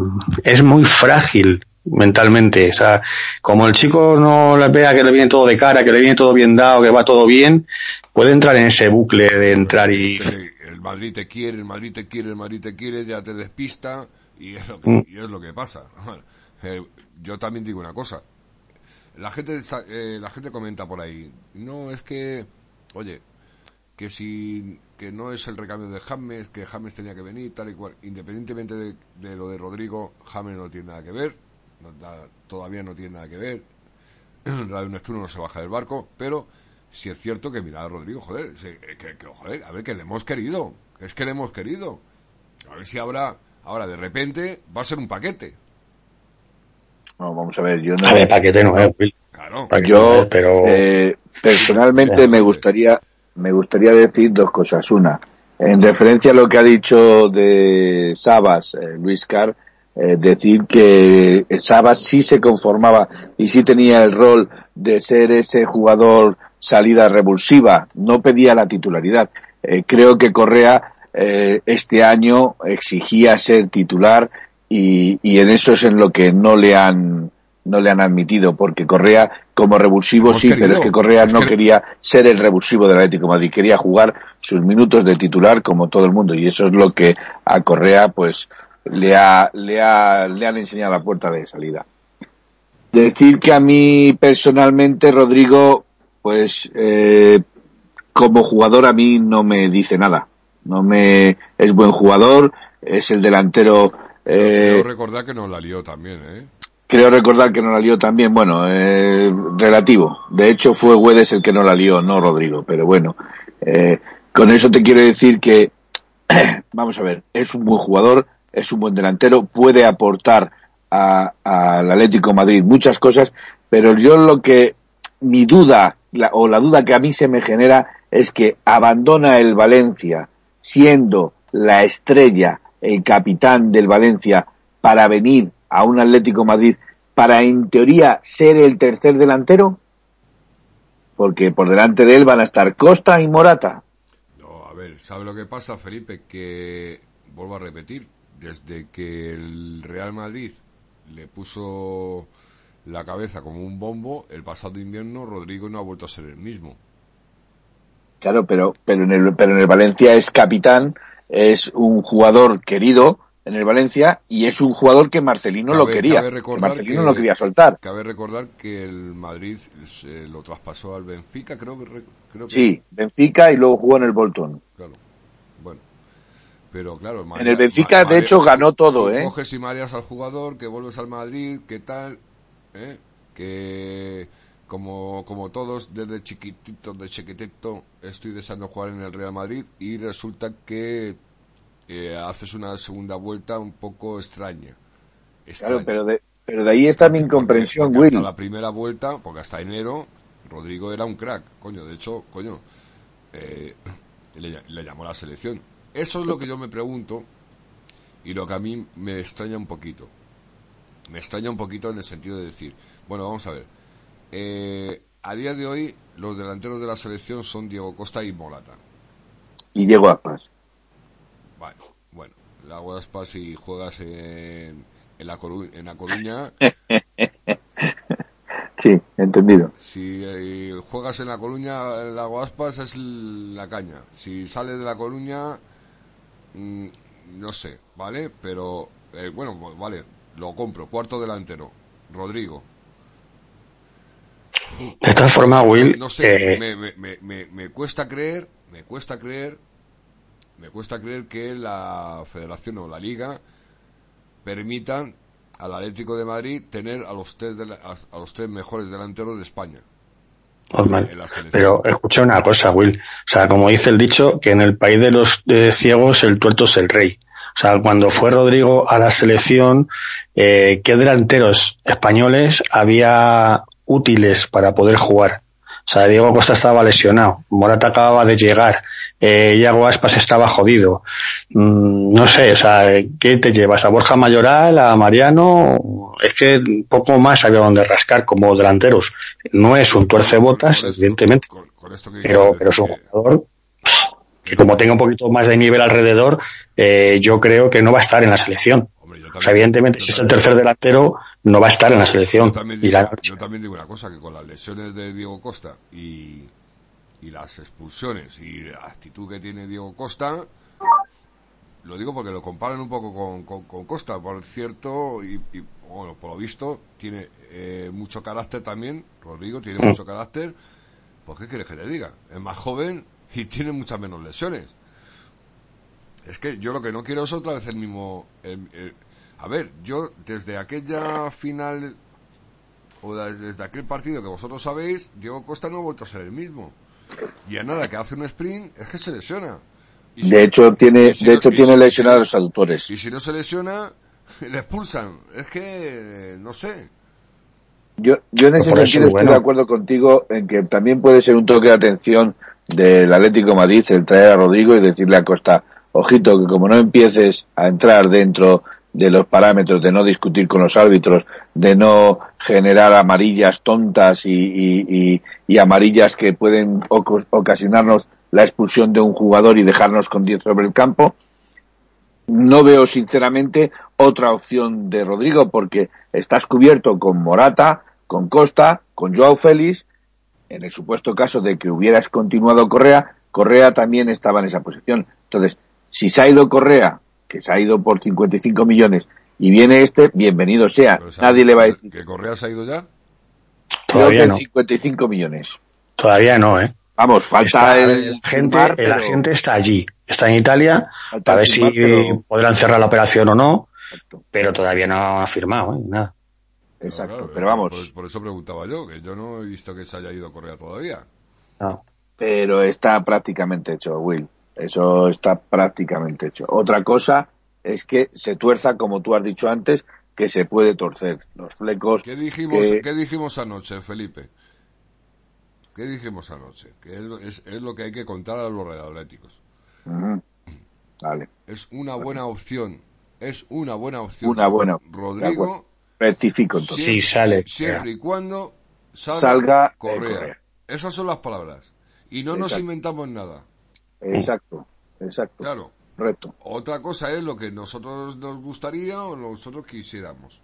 [SPEAKER 3] es muy frágil mentalmente. O sea, como el chico no le vea que le viene todo de cara, que le viene todo bien dado, que va todo bien, puede entrar en ese bucle de entrar y...
[SPEAKER 2] El Madrid te quiere, el Madrid te quiere, el Madrid te quiere, ya te despista y es lo que,
[SPEAKER 3] Mm.
[SPEAKER 2] y es lo que pasa. Eh, yo también digo una cosa. La gente eh, la gente comenta por ahí, no es que, oye, que si que no es el recambio de James, que James tenía que venir, tal y cual. Independientemente de, de lo de Rodrigo, James no tiene nada que ver, da- todavía no tiene nada que ver. Radio Neptuno no se baja del barco, pero si es cierto que mira a Rodrigo, joder, que, que, joder, a ver, que le hemos querido, que es que le hemos querido. A ver si habrá, ahora de repente va a ser un paquete.
[SPEAKER 7] No, vamos a ver, yo no.
[SPEAKER 5] A ver, paquete no es, Will.
[SPEAKER 2] Claro.
[SPEAKER 5] Paquete
[SPEAKER 7] Yo,
[SPEAKER 5] no es, pero...
[SPEAKER 7] eh, personalmente me gustaría, me gustaría decir dos cosas. Una, en referencia a lo que ha dicho de Sabas, eh, Luis Carr, eh, decir que Sabas sí se conformaba y sí tenía el rol de ser ese jugador salida revulsiva, no pedía la titularidad. Eh, creo que Correa eh, este año exigía ser titular y, y en eso es en lo que no le han no le han admitido porque Correa como revulsivo sí,
[SPEAKER 2] querido.
[SPEAKER 7] pero es que Correa no
[SPEAKER 2] que-
[SPEAKER 7] quería ser el revulsivo del Atlético de Madrid, quería jugar sus minutos de titular como todo el mundo y eso es lo que a Correa pues le ha le ha le han enseñado la puerta de salida. Decir que a mí personalmente Rodrigo pues eh, como jugador a mí no me dice nada. No me es buen jugador, es el delantero eh,
[SPEAKER 2] Quiero recordar que nos la lió también, ¿eh?
[SPEAKER 7] Creo recordar que no la lió también, bueno, eh, relativo. De hecho fue Güedes el que no la lió, no Rodrigo, pero bueno. Eh, con eso te quiero decir que, vamos a ver, es un buen jugador, es un buen delantero, puede aportar al Atlético Madrid muchas cosas, pero yo lo que, mi duda, la- o la duda que a mí se me genera es que abandona el Valencia siendo la estrella, el capitán del Valencia, para venir a un Atlético Madrid para en teoría ser el tercer delantero? Porque por delante de él van a estar Costa y Morata.
[SPEAKER 2] No, a ver, ¿sabe lo que pasa, Felipe? Que, vuelvo a repetir, desde que el Real Madrid le puso la cabeza como un bombo, el pasado invierno Rodrigo no ha vuelto a ser el mismo.
[SPEAKER 7] Claro, pero, pero en el, pero en el Valencia es capitán, es un jugador querido en el Valencia y es un jugador que Marcelino lo
[SPEAKER 2] Cabe-
[SPEAKER 7] quería.
[SPEAKER 2] cabe
[SPEAKER 7] que
[SPEAKER 2] recordar
[SPEAKER 7] Marcelino
[SPEAKER 2] que-
[SPEAKER 7] lo quería soltar.
[SPEAKER 2] Cabe recordar que el Madrid se lo traspasó al Benfica, creo que... re- Creo que
[SPEAKER 7] Sí, Benfica y luego jugó en el Bolton.
[SPEAKER 2] Claro. Pero claro,
[SPEAKER 7] En el Benfica, de hecho, ganó todo, ¿eh?
[SPEAKER 2] Coges y mareas al jugador, que vuelves al Madrid, que tal, ¿eh? Que como, como todos desde chiquitito, de chiquitito, estoy deseando jugar en el Real Madrid y resulta que eh, haces una segunda vuelta un poco extraña.
[SPEAKER 7] Claro, pero de, pero de ahí está mi incomprensión,
[SPEAKER 2] Porque hasta
[SPEAKER 7] Will.
[SPEAKER 2] la primera vuelta, porque hasta enero, Rodrigo era un crack, coño. De hecho, coño, eh, le, le llamó la selección. Eso es lo que yo me pregunto y lo que a mí me extraña un poquito. Me extraña un poquito en el sentido de decir, bueno, vamos a ver. Eh, a día de hoy, los delanteros de la selección son Diego Costa y Morata.
[SPEAKER 7] Y Diego Aspas.
[SPEAKER 2] Bueno, bueno, la Guaspa si juegas en, en, la Coru- en La Coruña,
[SPEAKER 7] Sí, entendido.
[SPEAKER 2] Si eh, juegas en La Coruña, la Guaspas es l- la caña. Si sales de La Coruña, mm, no sé, ¿vale? Pero, eh, bueno, pues, vale, lo compro. Cuarto delantero, Rodrigo.
[SPEAKER 5] De todas formas, Will,
[SPEAKER 2] No sé,
[SPEAKER 5] eh,
[SPEAKER 2] me, me, me, me, me cuesta creer, me cuesta creer, me cuesta creer que la Federación o la Liga permitan al Atlético de Madrid tener a los tres, dela- a, a los tres mejores delanteros de España.
[SPEAKER 5] Normal. Pero escucha una cosa, Will. O sea, como dice el dicho, que en el país de los eh, ciegos el tuerto es el rey. O sea, cuando fue Rodrigo a la selección, eh, ¿qué delanteros españoles había útiles para poder jugar? O sea, Diego Costa estaba lesionado, Morata acababa de llegar, eh, Iago Aspas estaba jodido. Mm, no sé, o sea, ¿qué te llevas? ¿A Borja Mayoral, a Mariano? Es que poco más había donde rascar como delanteros. No es un tuercebotas,
[SPEAKER 2] Con esto-
[SPEAKER 5] evidentemente,
[SPEAKER 2] con- con esto que
[SPEAKER 5] pero, pero es un jugador que como tenga un poquito más de nivel alrededor, eh, yo creo que no va a estar en la selección.
[SPEAKER 2] Hombre,
[SPEAKER 5] O sea, evidentemente, si es el tercer delantero, no va a estar en la selección.
[SPEAKER 2] Yo también,
[SPEAKER 5] Y la-
[SPEAKER 2] yo también digo una cosa, que con las lesiones de Diego Costa y, y las expulsiones y la actitud que tiene Diego Costa, lo digo porque lo comparan un poco con, con, Costa, por cierto, y, y, bueno, por lo visto, tiene eh, mucho carácter también, Rodrigo tiene mucho carácter, pues ¿qué quieres que te diga? Es más joven y tiene muchas menos lesiones. Es que yo lo que no quiero es otra vez el mismo... el- el- a ver, yo desde aquella final o desde aquel partido que vosotros sabéis, Diego Costa no ha vuelto a ser el mismo. Y a nada que hace un sprint es que se lesiona.
[SPEAKER 7] de hecho tiene,
[SPEAKER 2] si
[SPEAKER 7] de
[SPEAKER 2] no-
[SPEAKER 7] hecho tiene
[SPEAKER 2] si-
[SPEAKER 7] lesionados los aductores.
[SPEAKER 2] Y si no se lesiona, le expulsan. Es que, no sé.
[SPEAKER 7] Yo, yo en ese
[SPEAKER 8] Por eso,
[SPEAKER 7] sentido estoy
[SPEAKER 8] bueno.
[SPEAKER 7] de acuerdo contigo en que también puede ser un toque de atención del Atlético de Madrid el traer a Rodrigo y decirle a Costa, ojito que como no empieces a entrar dentro de los parámetros de no discutir con los árbitros, de no generar amarillas tontas y, y, amarillas que pueden ocasionarnos la expulsión de un jugador y dejarnos con 10 sobre el campo, no veo sinceramente otra opción de Rodrigo porque estás cubierto con Morata, con Costa, con Joao Félix. En el supuesto caso de que hubieras continuado Correa, Correa también estaba en esa posición. Entonces, si se ha ido Correa, que se ha ido por 55 millones, y viene este, bienvenido sea.
[SPEAKER 2] Pero ¿sabes
[SPEAKER 7] Nadie le va a decir.
[SPEAKER 2] ¿Que Correa se ha ido ya?
[SPEAKER 8] Todavía no.
[SPEAKER 7] 55 millones.
[SPEAKER 8] Todavía no, ¿eh?
[SPEAKER 7] Vamos, falta
[SPEAKER 8] Está-
[SPEAKER 7] el,
[SPEAKER 8] gente,
[SPEAKER 7] firmar,
[SPEAKER 8] el
[SPEAKER 7] pero-
[SPEAKER 8] agente está allí, está en Italia,
[SPEAKER 7] Falta
[SPEAKER 8] a ver si
[SPEAKER 7] pero-
[SPEAKER 8] podrán cerrar la operación o no,
[SPEAKER 7] Exacto,
[SPEAKER 8] pero todavía no ha firmado, ¿eh? Nada.
[SPEAKER 7] exacto.
[SPEAKER 2] Claro,
[SPEAKER 7] pero vamos,
[SPEAKER 2] Por, por eso preguntaba yo, que yo no he visto que se haya ido Correa todavía.
[SPEAKER 8] No.
[SPEAKER 7] pero está prácticamente hecho, Will. Eso está prácticamente hecho. Otra cosa es que se tuerza, como tú has dicho antes, que se puede torcer. Los flecos.
[SPEAKER 2] ¿Qué dijimos,
[SPEAKER 7] que-
[SPEAKER 2] ¿qué dijimos anoche, Felipe? ¿Qué dijimos anoche? Que es, lo- es- es lo que hay que contar a los atléticos.
[SPEAKER 7] Ujú. Vale.
[SPEAKER 2] Es una buena opción. Es una buena opción.
[SPEAKER 7] Una buena.
[SPEAKER 2] Rodrigo.
[SPEAKER 7] Rectifico entonces.
[SPEAKER 8] Sí, sale.
[SPEAKER 2] siempre y cuando salga,
[SPEAKER 7] Salga, eh,
[SPEAKER 2] Correa.
[SPEAKER 7] Correa.
[SPEAKER 2] Esas son las palabras. Y no nos inventamos nada.
[SPEAKER 7] Exacto. Exacto.
[SPEAKER 2] Claro.
[SPEAKER 7] Correcto.
[SPEAKER 2] Otra cosa es lo que nosotros nos gustaría o nosotros quisiéramos.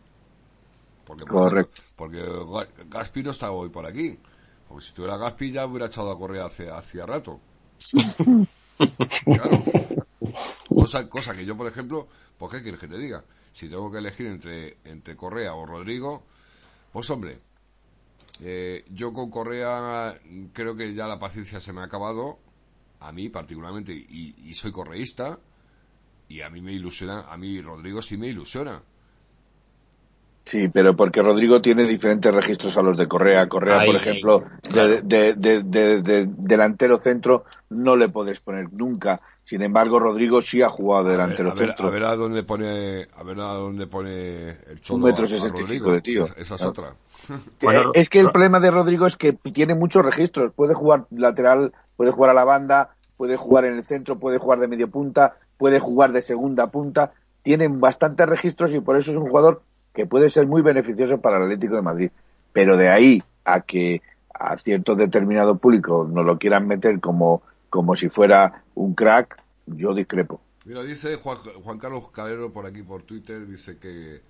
[SPEAKER 2] Porque, por
[SPEAKER 7] Correcto.
[SPEAKER 2] ejemplo, porque Ga- Gaspi no está hoy por aquí. Porque si tuviera Gaspi ya hubiera echado a Correa hace, hacía rato. Claro. Cosa, cosa que yo, por ejemplo, ¿por qué quieres que te diga? Si tengo que elegir entre, entre Correa o Rodrigo, pues hombre, eh, yo con Correa creo que ya la paciencia se me ha acabado, a mí particularmente, y, y soy correísta, y a mí me ilusiona, a mí Rodrigo sí me ilusiona.
[SPEAKER 7] Sí, pero porque Rodrigo tiene diferentes registros a los de Correa. Correa,
[SPEAKER 6] Ahí,
[SPEAKER 7] por ejemplo,
[SPEAKER 6] claro.
[SPEAKER 7] de, de- de- de- de- delantero centro no le puedes poner nunca. Sin embargo, Rodrigo sí ha jugado de
[SPEAKER 2] A ver,
[SPEAKER 7] delantero
[SPEAKER 2] a ver,
[SPEAKER 7] centro.
[SPEAKER 2] a ver a dónde pone, a ver a dónde pone el cholo
[SPEAKER 7] Un metro
[SPEAKER 2] a- a
[SPEAKER 7] sesenta y cinco
[SPEAKER 2] Rodrigo.
[SPEAKER 7] de tío.
[SPEAKER 2] Esa, esa es
[SPEAKER 7] Claro.
[SPEAKER 2] otra.
[SPEAKER 6] Bueno,
[SPEAKER 7] Eh, es que el problema de Rodrigo es que tiene muchos registros. Puede jugar lateral, puede jugar a la banda, puede jugar en el centro, puede jugar de medio punta, puede jugar de segunda punta. Tienen bastantes registros y por eso es un jugador que puede ser muy beneficioso para el Atlético de Madrid. Pero de ahí a que a cierto determinado público nos lo quieran meter como, como si fuera un crack, yo discrepo.
[SPEAKER 2] Mira, dice Juan, Juan Carlos Calero por aquí por Twitter, dice que,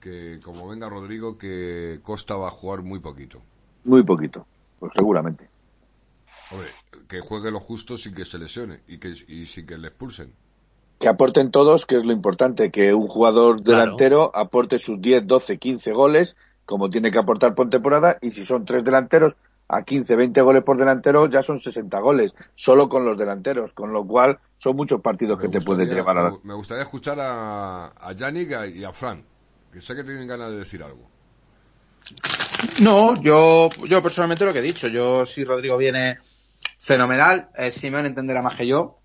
[SPEAKER 2] que como venga Rodrigo, que Costa va a jugar muy poquito.
[SPEAKER 7] Muy poquito, pues seguramente.
[SPEAKER 2] Hombre, que juegue lo justo sin que se lesione y, que, y sin que le expulsen.
[SPEAKER 7] Que aporten todos, que es lo importante, que un jugador
[SPEAKER 6] Claro.
[SPEAKER 7] delantero aporte sus 10, 12, 15 goles, como tiene que aportar por temporada, y si son tres delanteros, a 15, 20 goles por delantero, ya son 60 goles, solo con los delanteros, con lo cual son muchos partidos que
[SPEAKER 2] Me
[SPEAKER 7] te
[SPEAKER 2] gustaría-
[SPEAKER 7] llevar a la...
[SPEAKER 2] me- Me gustaría escuchar a, a Yannick y a- Fran, que sé que tienen ganas de decir algo.
[SPEAKER 4] No, yo, yo personalmente lo que he dicho, yo si Rodrigo viene fenomenal, eh, Simeone entenderá más que yo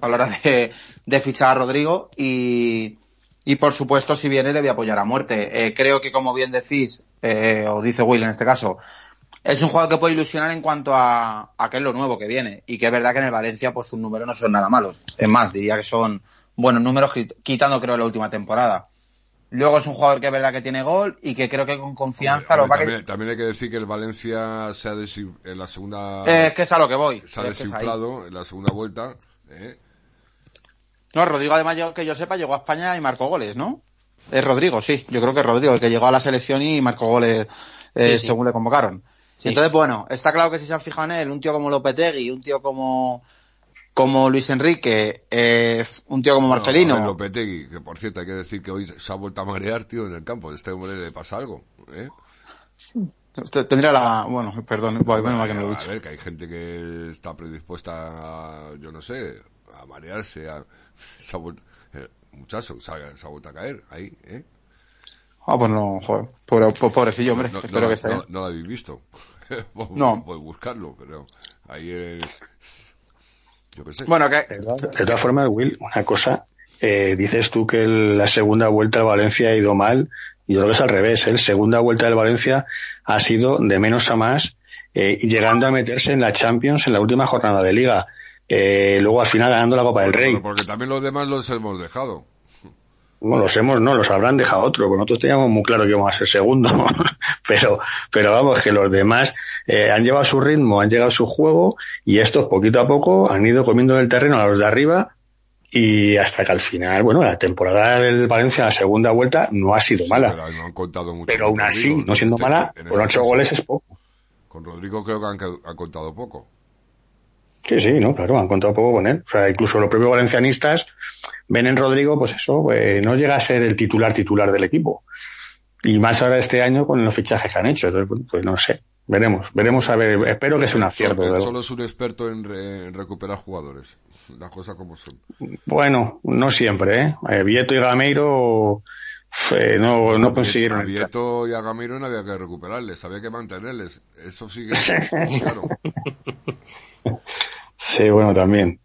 [SPEAKER 4] a la hora de, de fichar a Rodrigo y, y por supuesto si viene le voy a apoyar a muerte. Eh, creo que como bien decís, eh, o dice Will en este caso, es un jugador que puede ilusionar en cuanto a, a que es lo nuevo que viene y que es verdad que en el Valencia pues sus números no son nada malos. Es más, diría que son buenos números quit- quitando creo la última temporada. Luego es un jugador que es verdad que tiene gol y que creo que con confianza
[SPEAKER 2] Hombre,
[SPEAKER 4] lo va que-
[SPEAKER 2] también, también hay que decir que el Valencia se ha desin- en la segunda
[SPEAKER 4] Eh, es que es a lo que voy.
[SPEAKER 2] se ha
[SPEAKER 4] Es
[SPEAKER 2] desinflado en la segunda vuelta. ¿Eh?
[SPEAKER 4] No, Rodrigo, además, yo- que yo sepa, llegó a España y marcó goles, ¿no? Es Rodrigo, sí. Yo creo que es Rodrigo el que llegó a la selección y marcó goles eh,
[SPEAKER 6] Sí, sí.
[SPEAKER 4] según le convocaron.
[SPEAKER 6] Sí.
[SPEAKER 4] Entonces, bueno, está claro que si se han fijado en él, un tío como Lopetegui, un tío como como Luis Enrique, eh, un tío como Marcelino.
[SPEAKER 2] Ver, Lopetegui, que por cierto hay que decir que hoy se ha vuelto a marear, tío, en el campo. A este hombre le pasa algo. ¿eh?
[SPEAKER 4] Tendría la... Bueno, perdón, mal que no lo he
[SPEAKER 2] a
[SPEAKER 4] dicho.
[SPEAKER 2] ver, que hay gente que está predispuesta a, yo no sé, a marearse, a, se ha vuelto, eh, muchacho, se ha, se ha vuelto a caer ahí, ¿eh?
[SPEAKER 4] Ah, pues no, joder. Pobre- po- pobrecillo, hombre.
[SPEAKER 2] No, no
[SPEAKER 4] Espero que esté
[SPEAKER 2] no- lo habéis visto.
[SPEAKER 4] No.
[SPEAKER 2] Voy a buscarlo, pero ahí es... Yo qué sé.
[SPEAKER 4] Bueno, que
[SPEAKER 3] De todas formas, Will, una cosa, eh, dices tú que el- la segunda vuelta al Valencia ha ido mal, yo creo que es al revés, ¿eh? la segunda vuelta del Valencia ha sido de menos a más, eh, llegando a meterse en la Champions en la última jornada de liga, Eh, luego al final ganando la Copa del Rey.
[SPEAKER 2] Bueno, porque también los demás los hemos dejado.
[SPEAKER 3] Bueno, los hemos, no, los habrán dejado otro, porque nosotros teníamos muy claro que íbamos a ser segundo, pero, pero vamos, que los demás eh, han llevado su ritmo, han llegado a su juego, y estos poquito a poco han ido comiendo el terreno a los de arriba, y hasta que al final, bueno, la temporada del Valencia, la segunda vuelta, no ha sido mala.
[SPEAKER 2] Pero no han contado mucho.
[SPEAKER 3] Pero
[SPEAKER 2] con
[SPEAKER 3] aún así,
[SPEAKER 2] Rodrigo,
[SPEAKER 3] no
[SPEAKER 2] en
[SPEAKER 3] siendo
[SPEAKER 2] este-
[SPEAKER 3] mala, con
[SPEAKER 2] este
[SPEAKER 3] ocho goles es poco.
[SPEAKER 2] Con Rodrigo creo que han, contado poco.
[SPEAKER 3] Sí, sí, no, claro, han contado poco con él. O sea, incluso los propios valencianistas ven en Rodrigo, pues eso, pues, no llega a ser el titular titular del equipo. Y más ahora este año con los fichajes que han hecho. Entonces, pues no sé. Veremos, veremos a ver. Espero que sea un acierto.
[SPEAKER 2] Él solo es un experto en, re- en recuperar jugadores. Las cosas como son.
[SPEAKER 3] Bueno, no siempre, ¿eh? Eh, Vieto y Gameiro eh, no, no
[SPEAKER 2] A
[SPEAKER 3] consiguieron.
[SPEAKER 2] Vieto y a Gamiro no había que recuperarles, había que mantenerles. Eso sí que es claro.
[SPEAKER 3] Sí, bueno, también.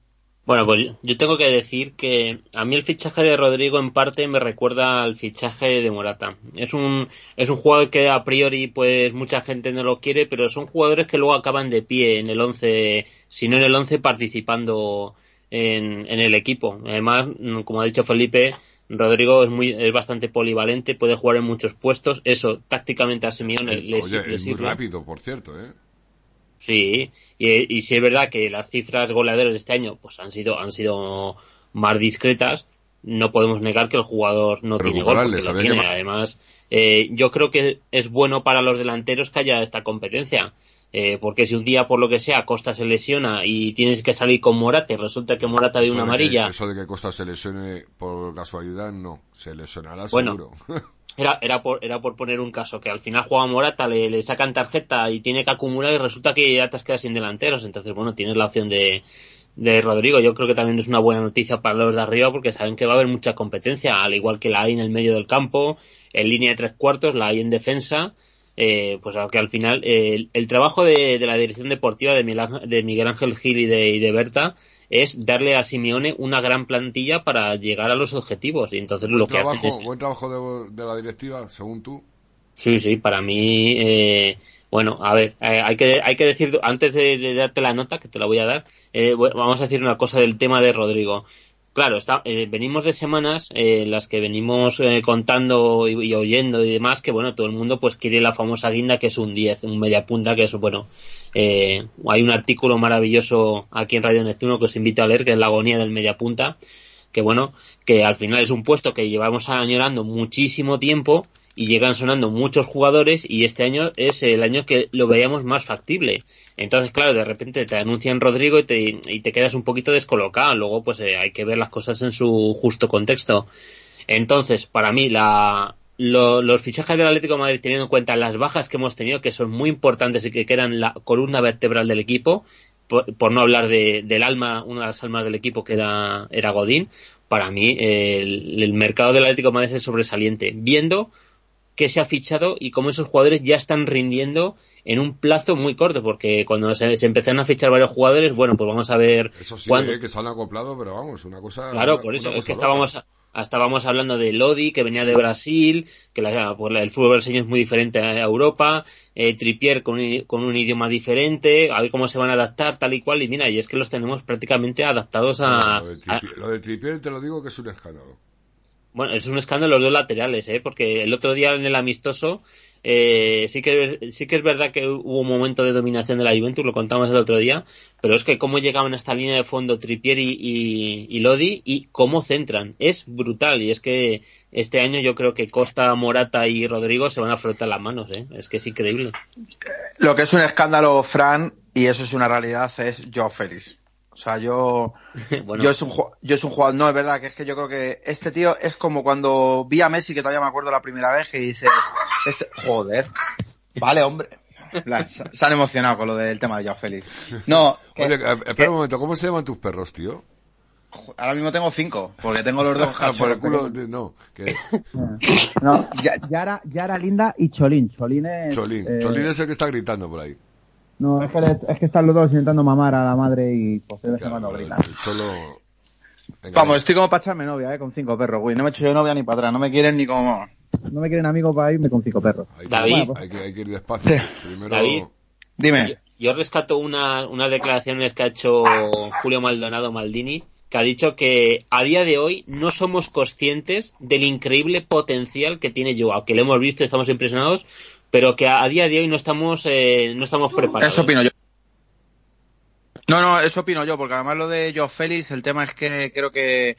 [SPEAKER 6] Bueno, pues yo tengo que decir que a mí el fichaje de Rodrigo en parte me recuerda al fichaje de Morata. Es un, es un jugador que a priori pues mucha gente no lo quiere, pero son jugadores que luego acaban de pie en el 11, si no en el 11 participando en, en el equipo. Además, mm, como ha dicho Felipe, Rodrigo es muy, es bastante polivalente, puede jugar en muchos puestos. Eso tácticamente a Simeone le,
[SPEAKER 2] Oye,
[SPEAKER 6] le
[SPEAKER 2] es muy
[SPEAKER 6] sirve.
[SPEAKER 2] rápido, por cierto, ¿eh?
[SPEAKER 6] Sí, y, y si es verdad que las cifras goleadoras de este año pues han sido han sido más discretas, no podemos negar que el jugador no
[SPEAKER 2] Pero
[SPEAKER 6] tiene gol porque lo tiene.
[SPEAKER 2] que
[SPEAKER 6] Además, eh, yo creo que es bueno para los delanteros que haya esta competencia. Eh, porque si un día por lo que sea Costa se lesiona y tienes que salir con Morata y resulta que Morata una
[SPEAKER 2] de que-
[SPEAKER 6] amarilla,
[SPEAKER 2] eso de que Costa se lesione por casualidad, no. Se lesionará
[SPEAKER 6] Bueno.
[SPEAKER 2] seguro.
[SPEAKER 6] Era, era, por, era por poner un caso, que al final juega Morata, le, le sacan tarjeta y tiene que acumular y resulta que ya te has quedado sin delanteros. Entonces, bueno, tienes la opción de, de Rodrigo. Yo creo que también es una buena noticia para los de arriba porque saben que va a haber mucha competencia, al igual que la hay en el medio del campo, en línea de tres cuartos, la hay en defensa. Eh, pues aunque al final eh, el, el trabajo de, de la dirección deportiva de Miguel, Ángel- de Miguel Ángel Gil y de, y de Berta es darle a Simeone una gran plantilla para llegar a los objetivos y entonces lo que hacen es
[SPEAKER 2] buen trabajo de, de la directiva, según tú.
[SPEAKER 6] Sí, sí, para mí, eh, bueno, a ver, eh, hay que hay que decir, antes de, de darte la nota, que te la voy a dar, eh, vamos a decir una cosa del tema de Rodrigo. Claro, está, eh, venimos de semanas eh, en las que venimos eh, contando y, oyendo y demás que, bueno, todo el mundo pues quiere la famosa guinda que es un 10, un media punta, que es, bueno, eh, hay un artículo maravilloso aquí en Radio Neptuno que os invito a leer, que es la agonía del media punta, que bueno, que al final es un puesto que llevamos añorando muchísimo tiempo y llegan sonando muchos jugadores y este año es el año que lo veíamos más factible. Entonces, claro, de repente te anuncian Rodrigo y te, y te quedas un poquito descolocado. Luego, pues eh, hay que ver las cosas en su justo contexto. Entonces, para mí, la, lo- los fichajes del Atlético Madrid, teniendo en cuenta las bajas que hemos tenido, que son muy importantes y que, eran la columna vertebral del equipo, por, por no hablar de, del alma, una de las almas del equipo que era, era Godín, para mí el, el mercado del Atlético de Madrid es sobresaliente. Viendo que se ha fichado y cómo esos jugadores ya están rindiendo en un plazo muy corto, porque cuando se, se empezaron a fichar varios jugadores, bueno, pues vamos a ver
[SPEAKER 2] Eso sí,
[SPEAKER 6] cuándo-
[SPEAKER 2] eh, que se han acoplado, pero vamos, una cosa.
[SPEAKER 6] Claro,
[SPEAKER 2] una-
[SPEAKER 6] por eso es que estábamos estábamos hablando de Lodi que venía de Brasil, que la, pues la- el fútbol brasileño es muy diferente a Europa, eh, Tripier con un, con un idioma diferente, a ver cómo se van a adaptar tal y cual y mira, y es que los tenemos prácticamente adaptados a,
[SPEAKER 2] Lo de,
[SPEAKER 6] a-
[SPEAKER 2] Trippier, lo de Trippier te lo digo que es un escándalo.
[SPEAKER 6] Bueno, es un escándalo los dos laterales, ¿eh? Porque el otro día en el amistoso eh, sí que sí que es verdad que hubo un momento de dominación de la Juventus, lo contamos el otro día, pero es que cómo llegaban a esta línea de fondo Trippier y, y, y Lodi y cómo centran, es brutal y es que este año yo creo que Costa, Morata y Rodrigo se van a frotar las manos, ¿eh? Es que es increíble.
[SPEAKER 4] Lo que es un escándalo, Fran, y eso es una realidad, es Joe Félix. O sea, yo,
[SPEAKER 6] bueno,
[SPEAKER 4] yo es un yo es un jugador, no, es verdad, que es que yo creo que este tío es como cuando vi a Messi, que todavía me acuerdo la primera vez, que dices, este, joder, vale, hombre. Plan, Se han emocionado con lo del tema de Joe Félix. No, que-
[SPEAKER 2] Oye, espera un momento, ¿cómo se llaman tus perros, tío?
[SPEAKER 4] ahora mismo tengo cinco, porque tengo los dos
[SPEAKER 2] Ah, por el culo, de- no, que
[SPEAKER 9] No, Ya- Yara, Yara Linda y Cholín. Cholín es.
[SPEAKER 2] Cholín.
[SPEAKER 9] eh,
[SPEAKER 2] Cholín es el que está gritando por ahí.
[SPEAKER 10] No, es que, le- es que están los dos intentando mamar a la madre y pues de vez en cuando gritan.
[SPEAKER 4] Vamos, estoy como para echarme novia, eh, con cinco perros, güey. No me echo yo novia ni para atrás, no me quieren ni como...
[SPEAKER 10] No me quieren amigos para irme con cinco perros.
[SPEAKER 2] hay, que,
[SPEAKER 6] David.
[SPEAKER 2] hay, que, hay que ir despacio. Primero...
[SPEAKER 6] David.
[SPEAKER 4] Dime.
[SPEAKER 6] Yo rescato una, unas declaraciones que ha hecho Julio Maldonado Maldini, que ha dicho que a día de hoy no somos conscientes del increíble potencial que tiene Joao, que lo hemos visto y estamos impresionados, pero que a, a día de hoy no estamos, eh, no estamos preparados.
[SPEAKER 4] Eso opino yo. No, no, eso opino yo, porque además lo de Joe Félix, el tema es que creo que,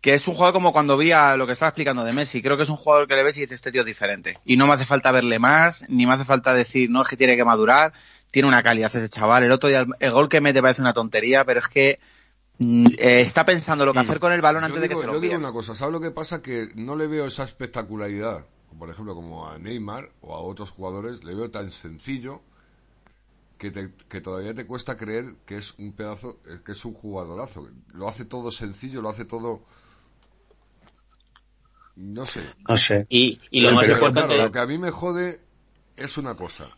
[SPEAKER 4] que es un jugador como cuando vi a lo que estaba explicando de Messi. Creo que es un jugador que le ves y dices, este tío es diferente. Y no me hace falta verle más, ni me hace falta decir, no, es que tiene que madurar. Tiene una calidad ese chaval. El otro día, el, el gol que mete parece una tontería, pero es que mm, eh, está pensando lo que hacer con el balón
[SPEAKER 2] Yo
[SPEAKER 4] antes de que
[SPEAKER 2] digo,
[SPEAKER 4] se
[SPEAKER 2] yo
[SPEAKER 4] lo
[SPEAKER 2] digo
[SPEAKER 4] pille.
[SPEAKER 2] una cosa, ¿sabes lo que pasa? Que no le veo esa espectacularidad, por ejemplo, como a Neymar o a otros jugadores, le veo tan sencillo que, te- que todavía te cuesta creer que es un pedazo, eh, que es un jugadorazo. Lo hace todo sencillo, lo hace todo... No sé.
[SPEAKER 3] No sé.
[SPEAKER 6] Y, y lo
[SPEAKER 3] Pero-
[SPEAKER 6] más
[SPEAKER 3] pero
[SPEAKER 6] importante,
[SPEAKER 2] Claro, lo que a mí me jode es una cosa.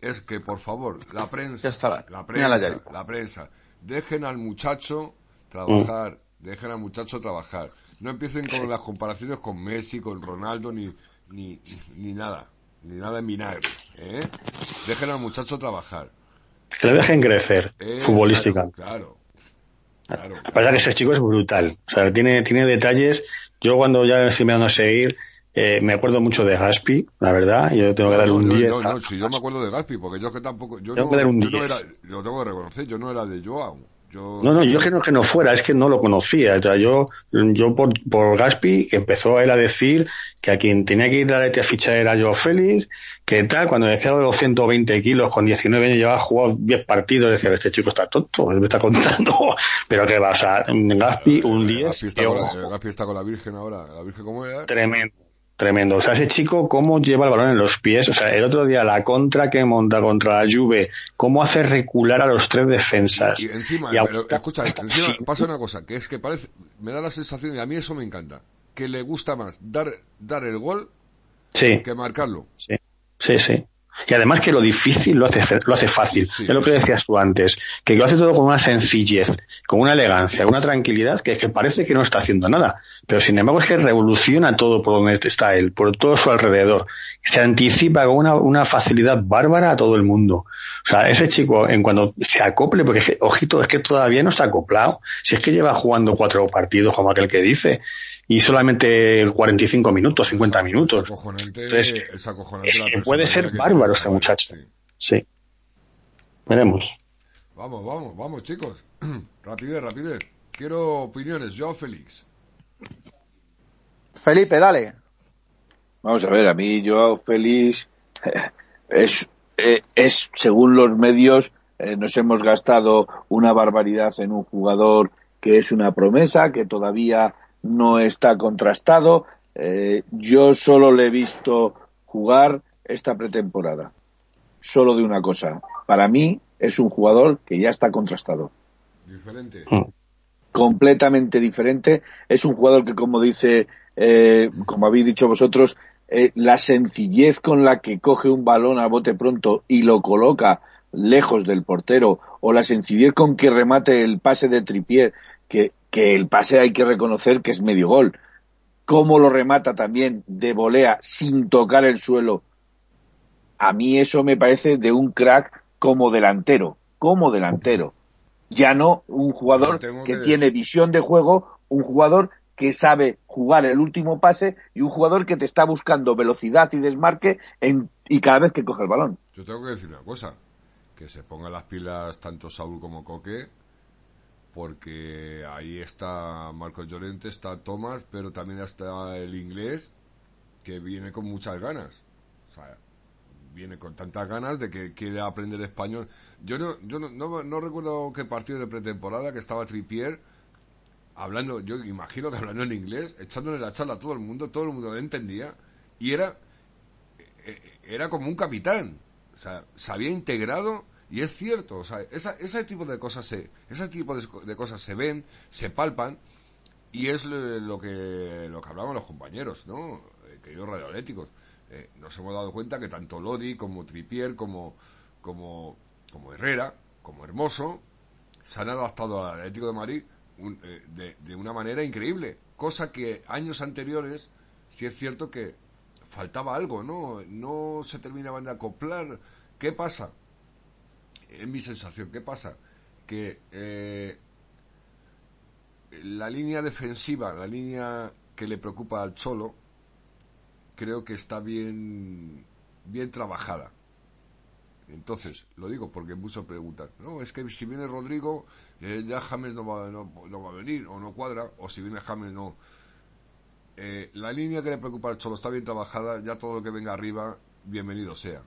[SPEAKER 2] Es que, por favor, la prensa,
[SPEAKER 4] Ya está,
[SPEAKER 2] la
[SPEAKER 4] la
[SPEAKER 2] prensa,
[SPEAKER 4] Yari.
[SPEAKER 2] la prensa, dejen al muchacho trabajar, dejen al muchacho trabajar. No empiecen con las comparaciones con Messi, con Ronaldo, ni, ni, ni nada, ni nada en vinagre, ¿eh? Dejen al muchacho trabajar.
[SPEAKER 3] Que lo dejen crecer,
[SPEAKER 2] Eh,
[SPEAKER 3] futbolística.
[SPEAKER 2] Claro, claro.
[SPEAKER 3] La verdad que ese chico es brutal. O sea, tiene, tiene detalles. Yo cuando ya estoy mirando a seguir, eh, me acuerdo mucho de Gaspi, la verdad. Yo tengo que darle
[SPEAKER 2] No,
[SPEAKER 3] un
[SPEAKER 2] no,
[SPEAKER 3] 10.
[SPEAKER 2] no, no, si yo me acuerdo de Gaspi, porque yo que tampoco, yo
[SPEAKER 3] Tengo
[SPEAKER 2] no,
[SPEAKER 3] que dar un
[SPEAKER 2] yo no
[SPEAKER 3] 10.
[SPEAKER 2] era, lo tengo que reconocer, yo no era de Joao. Yo,
[SPEAKER 3] No, no, yo que no, que no fuera, es que no lo conocía. O sea, yo, yo por, por Gaspi, que empezó él a decir que a quien tenía que ir a la a fichar era Joao Félix, que tal, cuando decía lo de los 120 kilos, con 19 años llevaba jugado 10 partidos, decía, este chico está tonto, me está contando. Pero que va, o sea, Gaspi, un 10,
[SPEAKER 2] Gaspi está, con la, Gaspi está con la Virgen ahora. ¿La Virgen cómo era?
[SPEAKER 3] tremendo. Tremendo. O sea, ese chico, cómo lleva el balón en los pies. O sea, el otro día la contra que monta contra la Juve, cómo hace recular a los tres defensas.
[SPEAKER 2] Y encima,
[SPEAKER 3] Y
[SPEAKER 2] pero escucha, encima pasa una cosa, que es que parece, me da la sensación, y a mí eso me encanta, que le gusta más dar, dar el gol
[SPEAKER 3] Sí.
[SPEAKER 2] que marcarlo.
[SPEAKER 3] Sí, sí, sí. Y además que lo difícil lo hace, lo hace fácil.
[SPEAKER 2] Sí,
[SPEAKER 3] es lo que decías tú antes. Que lo hace todo con una sencillez, con una elegancia, con una tranquilidad que, que parece que no está haciendo nada. Pero sin embargo es que revoluciona todo por donde está él, por todo su alrededor. Se anticipa con una, una facilidad bárbara a todo el mundo. O sea, ese chico, en cuando se acople, porque ojito, es que todavía no está acoplado. Si es que lleva jugando cuatro partidos, como aquel que dice, y solamente 45 minutos, 50 minutos.
[SPEAKER 2] Es acojonante,
[SPEAKER 3] Entonces,
[SPEAKER 2] es acojonante
[SPEAKER 3] es
[SPEAKER 2] la
[SPEAKER 3] que puede ser bárbaro este muchacho.
[SPEAKER 2] sí.
[SPEAKER 3] Sí. Veremos.
[SPEAKER 2] Vamos, vamos, vamos, chicos. rapidez, rapidez. Quiero opiniones. Yo, Félix.
[SPEAKER 4] Felipe, dale.
[SPEAKER 7] Vamos a ver, a mí Joao Félix es, eh, es según los medios, eh, nos hemos gastado una barbaridad en un jugador que es una promesa, que todavía no está contrastado. Eh, yo solo le he visto jugar esta pretemporada. Solo de una cosa. Para mí es un jugador que ya está contrastado
[SPEAKER 2] Diferente.
[SPEAKER 7] completamente diferente. Es un jugador que, como dice, eh, como habéis dicho vosotros, eh, la sencillez con la que coge un balón a bote pronto y lo coloca lejos del portero, o la sencillez con que remate el pase de Tripier, que, que el pase hay que reconocer que es medio gol. Cómo lo remata también de volea sin tocar el suelo. A mí eso me parece de un crack como delantero, como delantero ya no un jugador que- tiene visión de juego, un jugador que sabe jugar el último pase y un jugador que te está buscando velocidad y desmarque en, y cada vez que coge el balón.
[SPEAKER 2] Yo tengo que decir una cosa. Que se pongan las pilas tanto Saúl como Coque. Porque ahí está Marcos Llorente, está Tomás, pero también está el inglés que viene con muchas ganas. O sea, viene con tantas ganas de que quiere aprender español. Yo no, yo no, no, no recuerdo qué partido de pretemporada que estaba Tripier hablando, yo imagino que hablando en inglés, echándole la charla a todo el mundo, todo el mundo lo entendía y era eh, era como un capitán. O sea, se había integrado y es cierto, o sea, esa, ese tipo de cosas se, ese tipo de, de cosas se ven, se palpan y es lo, que lo que hablaban los compañeros, ¿no? Eh, queridos radioatléticos. Eh, nos hemos dado cuenta que tanto Lodi como Tripier como como como Herrera, como Hermoso, se han adaptado al Atlético de Madrid eh, de, de una manera increíble, cosa que años anteriores sí es cierto que faltaba algo, ¿no? No se terminaban de acoplar. ¿Qué pasa? Es mi sensación, ¿qué pasa? Que eh, la línea defensiva, la línea que le preocupa al Cholo, creo que está bien, bien trabajada. Entonces, lo digo porque muchos preguntan, no, es que si viene Rodrigo, eh, ya James no va, no, no va a venir, o no cuadra, o si viene James no. Eh, la línea que le preocupa al Cholo está bien trabajada, ya todo lo que venga arriba, bienvenido sea.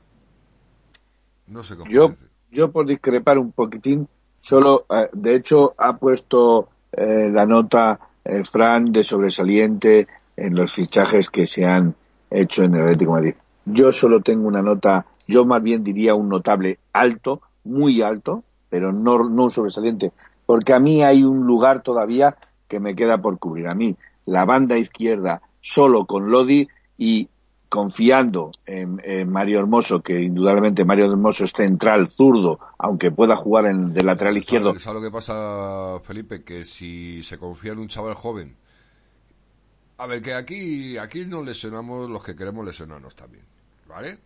[SPEAKER 2] No sé cómo
[SPEAKER 7] Yo,
[SPEAKER 2] parece.
[SPEAKER 7] Yo por discrepar un poquitín, solo, eh, de hecho, ha puesto eh, la nota eh, Fran de sobresaliente en los fichajes que se han hecho en el Atlético de Madrid. Yo solo tengo una nota, yo más bien diría un notable alto, muy alto, pero no, no un sobresaliente, porque a mí hay un lugar todavía que me queda por cubrir. A mí, la banda izquierda, solo con Lodi y confiando en, en Mario Hermoso, que indudablemente Mario Hermoso es central zurdo, aunque pueda jugar en, de lateral izquierdo.
[SPEAKER 2] ¿Sabes, lo que pasa, Felipe? Que si se confía en un chaval joven. A ver, que aquí, aquí nos lesionamos los que queremos lesionarnos también. ¿Vale?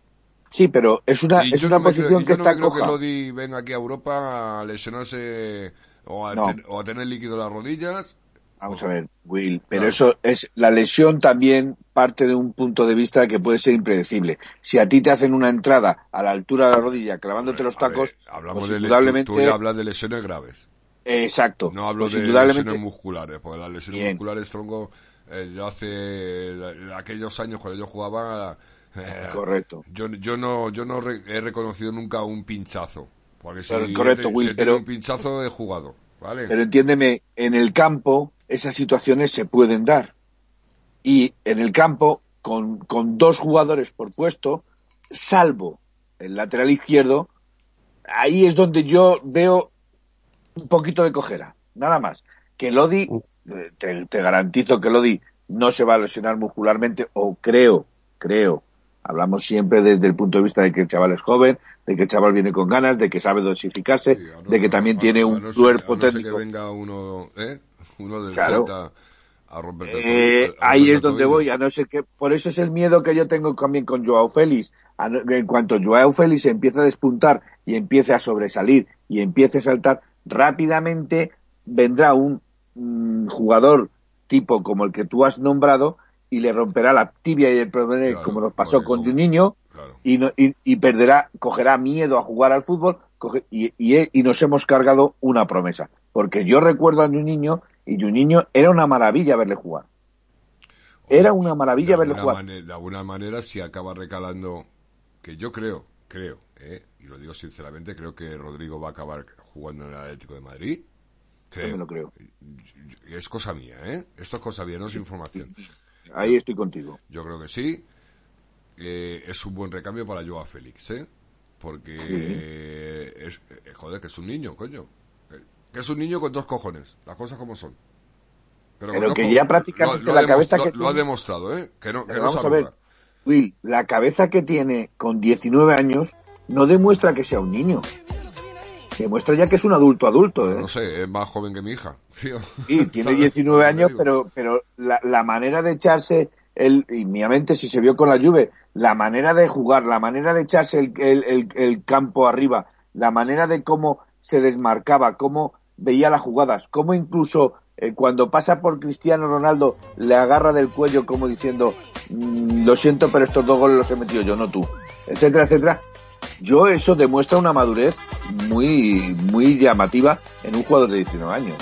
[SPEAKER 7] Sí, pero es una,
[SPEAKER 2] Y
[SPEAKER 7] es una
[SPEAKER 2] no
[SPEAKER 7] posición
[SPEAKER 2] creo,
[SPEAKER 7] que
[SPEAKER 2] yo no
[SPEAKER 7] está
[SPEAKER 2] me creo
[SPEAKER 7] coja.
[SPEAKER 2] que Lodi venga aquí a Europa a lesionarse o a,
[SPEAKER 7] No.
[SPEAKER 2] ten- o a tener líquido en las rodillas.
[SPEAKER 7] Vamos a ver, Will, pero
[SPEAKER 2] Claro.
[SPEAKER 7] eso es la lesión también parte de un punto de vista que puede ser impredecible. Si a ti te hacen una entrada a la altura de la rodilla clavándote los
[SPEAKER 2] A ver,
[SPEAKER 7] tacos,
[SPEAKER 2] hablamos
[SPEAKER 7] pues
[SPEAKER 2] de,
[SPEAKER 7] indudablemente,
[SPEAKER 2] tú, hablas de lesiones graves.
[SPEAKER 7] eh, exacto,
[SPEAKER 2] No hablo
[SPEAKER 7] pues
[SPEAKER 2] de lesiones musculares, porque las lesiones
[SPEAKER 7] Bien.
[SPEAKER 2] musculares, tronco, eh, yo hace la- aquellos años cuando yo jugaba, eh,
[SPEAKER 7] correcto.
[SPEAKER 2] yo, yo no, yo no re- he reconocido nunca un pinchazo. Porque si,
[SPEAKER 7] Pero, correcto, Will,
[SPEAKER 2] si
[SPEAKER 7] pero-
[SPEAKER 2] un pinchazo he jugado, ¿vale?
[SPEAKER 7] Pero entiéndeme, en el campo esas situaciones se pueden dar. Y en el campo, con, con dos jugadores por puesto, salvo el lateral izquierdo, ahí es donde yo veo un poquito de cojera, nada más. Que Lodi, eh, te, te garantizo que Lodi no se va a lesionar muscularmente, o creo, creo, hablamos siempre desde el punto de vista de que el chaval es joven, de que el chaval viene con ganas, de que sabe dosificarse,
[SPEAKER 2] Sí, a no-
[SPEAKER 7] de que también
[SPEAKER 2] a-
[SPEAKER 7] tiene
[SPEAKER 2] a
[SPEAKER 7] un
[SPEAKER 2] no
[SPEAKER 7] cuerpo
[SPEAKER 2] ser
[SPEAKER 7] técnico.
[SPEAKER 2] que venga uno, ¿eh? Uno del
[SPEAKER 7] Claro.
[SPEAKER 2] Celta a
[SPEAKER 7] Eh, ahí es donde voy, a no ser que, por eso es el miedo que yo tengo también con Joao Félix. A no- En cuanto Joao Félix empieza a despuntar y empiece a sobresalir y empiece a saltar, rápidamente vendrá un mm, jugador tipo como el que tú has nombrado y le romperá la tibia y el problema
[SPEAKER 2] Claro,
[SPEAKER 7] como nos pasó con Juninho
[SPEAKER 2] Claro.
[SPEAKER 7] y, no- y, y perderá, cogerá miedo a jugar al fútbol coge- y, y, y nos hemos cargado una promesa. Porque yo recuerdo a Juninho y Juninho era una maravilla verle jugar. Era una maravilla
[SPEAKER 2] de
[SPEAKER 7] verle jugar.
[SPEAKER 2] de alguna manera, si acaba recalando, que yo creo, creo, ¿eh? y lo digo sinceramente, creo que Rodrigo va a acabar jugando en el Atlético de Madrid.
[SPEAKER 7] Yo me
[SPEAKER 2] Creo.
[SPEAKER 7] lo creo.
[SPEAKER 2] Es cosa mía, ¿eh? Esto es cosa mía, no es información.
[SPEAKER 7] Ahí estoy contigo.
[SPEAKER 2] Yo creo que sí. Eh, es un buen recambio para Joao Félix, ¿eh? Porque es, eh, joder, que es un niño, coño. Es un niño con dos cojones, las cosas como son.
[SPEAKER 7] Pero que ya prácticamente
[SPEAKER 2] lo- lo
[SPEAKER 7] la
[SPEAKER 2] ha
[SPEAKER 7] cabeza que
[SPEAKER 2] lo ha
[SPEAKER 7] tiene-
[SPEAKER 2] demostrado, ¿eh? Que no, que no
[SPEAKER 7] vamos a ver. Will, la cabeza que tiene con 19 años no demuestra que sea un niño. Demuestra ya que es un adulto adulto, ¿eh?
[SPEAKER 2] No sé, es más joven que mi hija. tío.
[SPEAKER 7] Sí, tiene
[SPEAKER 2] ¿Sabes?
[SPEAKER 7] 19
[SPEAKER 2] ¿Sabes lo que
[SPEAKER 7] años, pero, pero la, la manera de echarse el, y mi mente si se vio con la Juve, la manera de jugar, la manera de echarse el- el campo arriba, la manera de cómo se desmarcaba, cómo veía las jugadas, cómo incluso eh, cuando pasa por Cristiano Ronaldo le agarra del cuello como diciendo, "Mm, lo siento, pero estos dos goles los he metido yo, no tú, etcétera, etcétera. Yo eso demuestra una madurez muy, muy llamativa en un jugador de 19 años.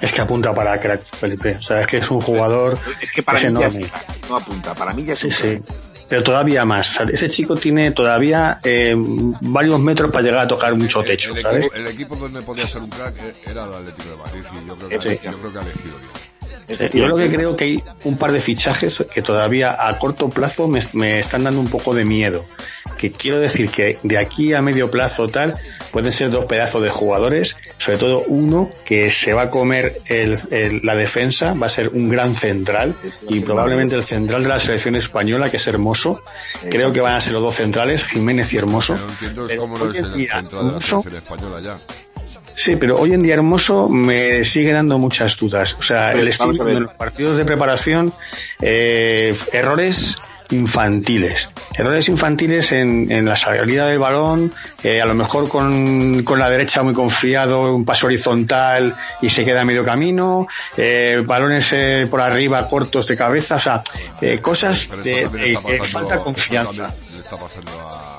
[SPEAKER 5] Es que apunta para crack, Felipe. O sea, es que es un jugador.
[SPEAKER 7] Es que para mí ya no apunta, para mí ya es
[SPEAKER 5] Sí,
[SPEAKER 7] un
[SPEAKER 5] sí. Pero todavía más. O sea, ese chico tiene todavía eh, varios metros para llegar a tocar mucho
[SPEAKER 2] El-
[SPEAKER 5] techo,
[SPEAKER 2] el,
[SPEAKER 5] ¿sabes?
[SPEAKER 2] equipo, el equipo donde podía ser un crack eh, era el Atlético de Madrid y yo creo que,
[SPEAKER 7] Sí.
[SPEAKER 2] yo creo que ha elegido bien.
[SPEAKER 5] Eh, Yo lo que creo que hay un par de fichajes que todavía a corto plazo me, me están dando un poco de miedo.
[SPEAKER 3] que quiero decir que de aquí a medio plazo tal pueden ser dos pedazos de jugadores, sobre todo uno que se va a comer el, el- la defensa, va a ser un gran central y probablemente el central de la selección española que es Hermoso. Creo que van a ser los dos centrales, Jiménez y Hermoso.
[SPEAKER 2] No entiendo es
[SPEAKER 3] Pero
[SPEAKER 2] cómo no
[SPEAKER 3] hoy
[SPEAKER 2] es
[SPEAKER 3] en
[SPEAKER 2] el
[SPEAKER 3] día,
[SPEAKER 2] central de la
[SPEAKER 3] Hermoso-
[SPEAKER 2] selección española ya.
[SPEAKER 3] Sí, pero hoy en día Hermoso me sigue dando muchas dudas. O sea,
[SPEAKER 7] Pues,
[SPEAKER 3] el estilo de los partidos de preparación, eh, errores infantiles. Errores infantiles en, en la salida del balón, eh, a lo mejor con, con la derecha muy confiado, un paso horizontal y se queda a medio camino, eh, balones eh, por arriba cortos de cabeza, o sea, eh, cosas de, de- de falta confianza.
[SPEAKER 2] le está pasando a.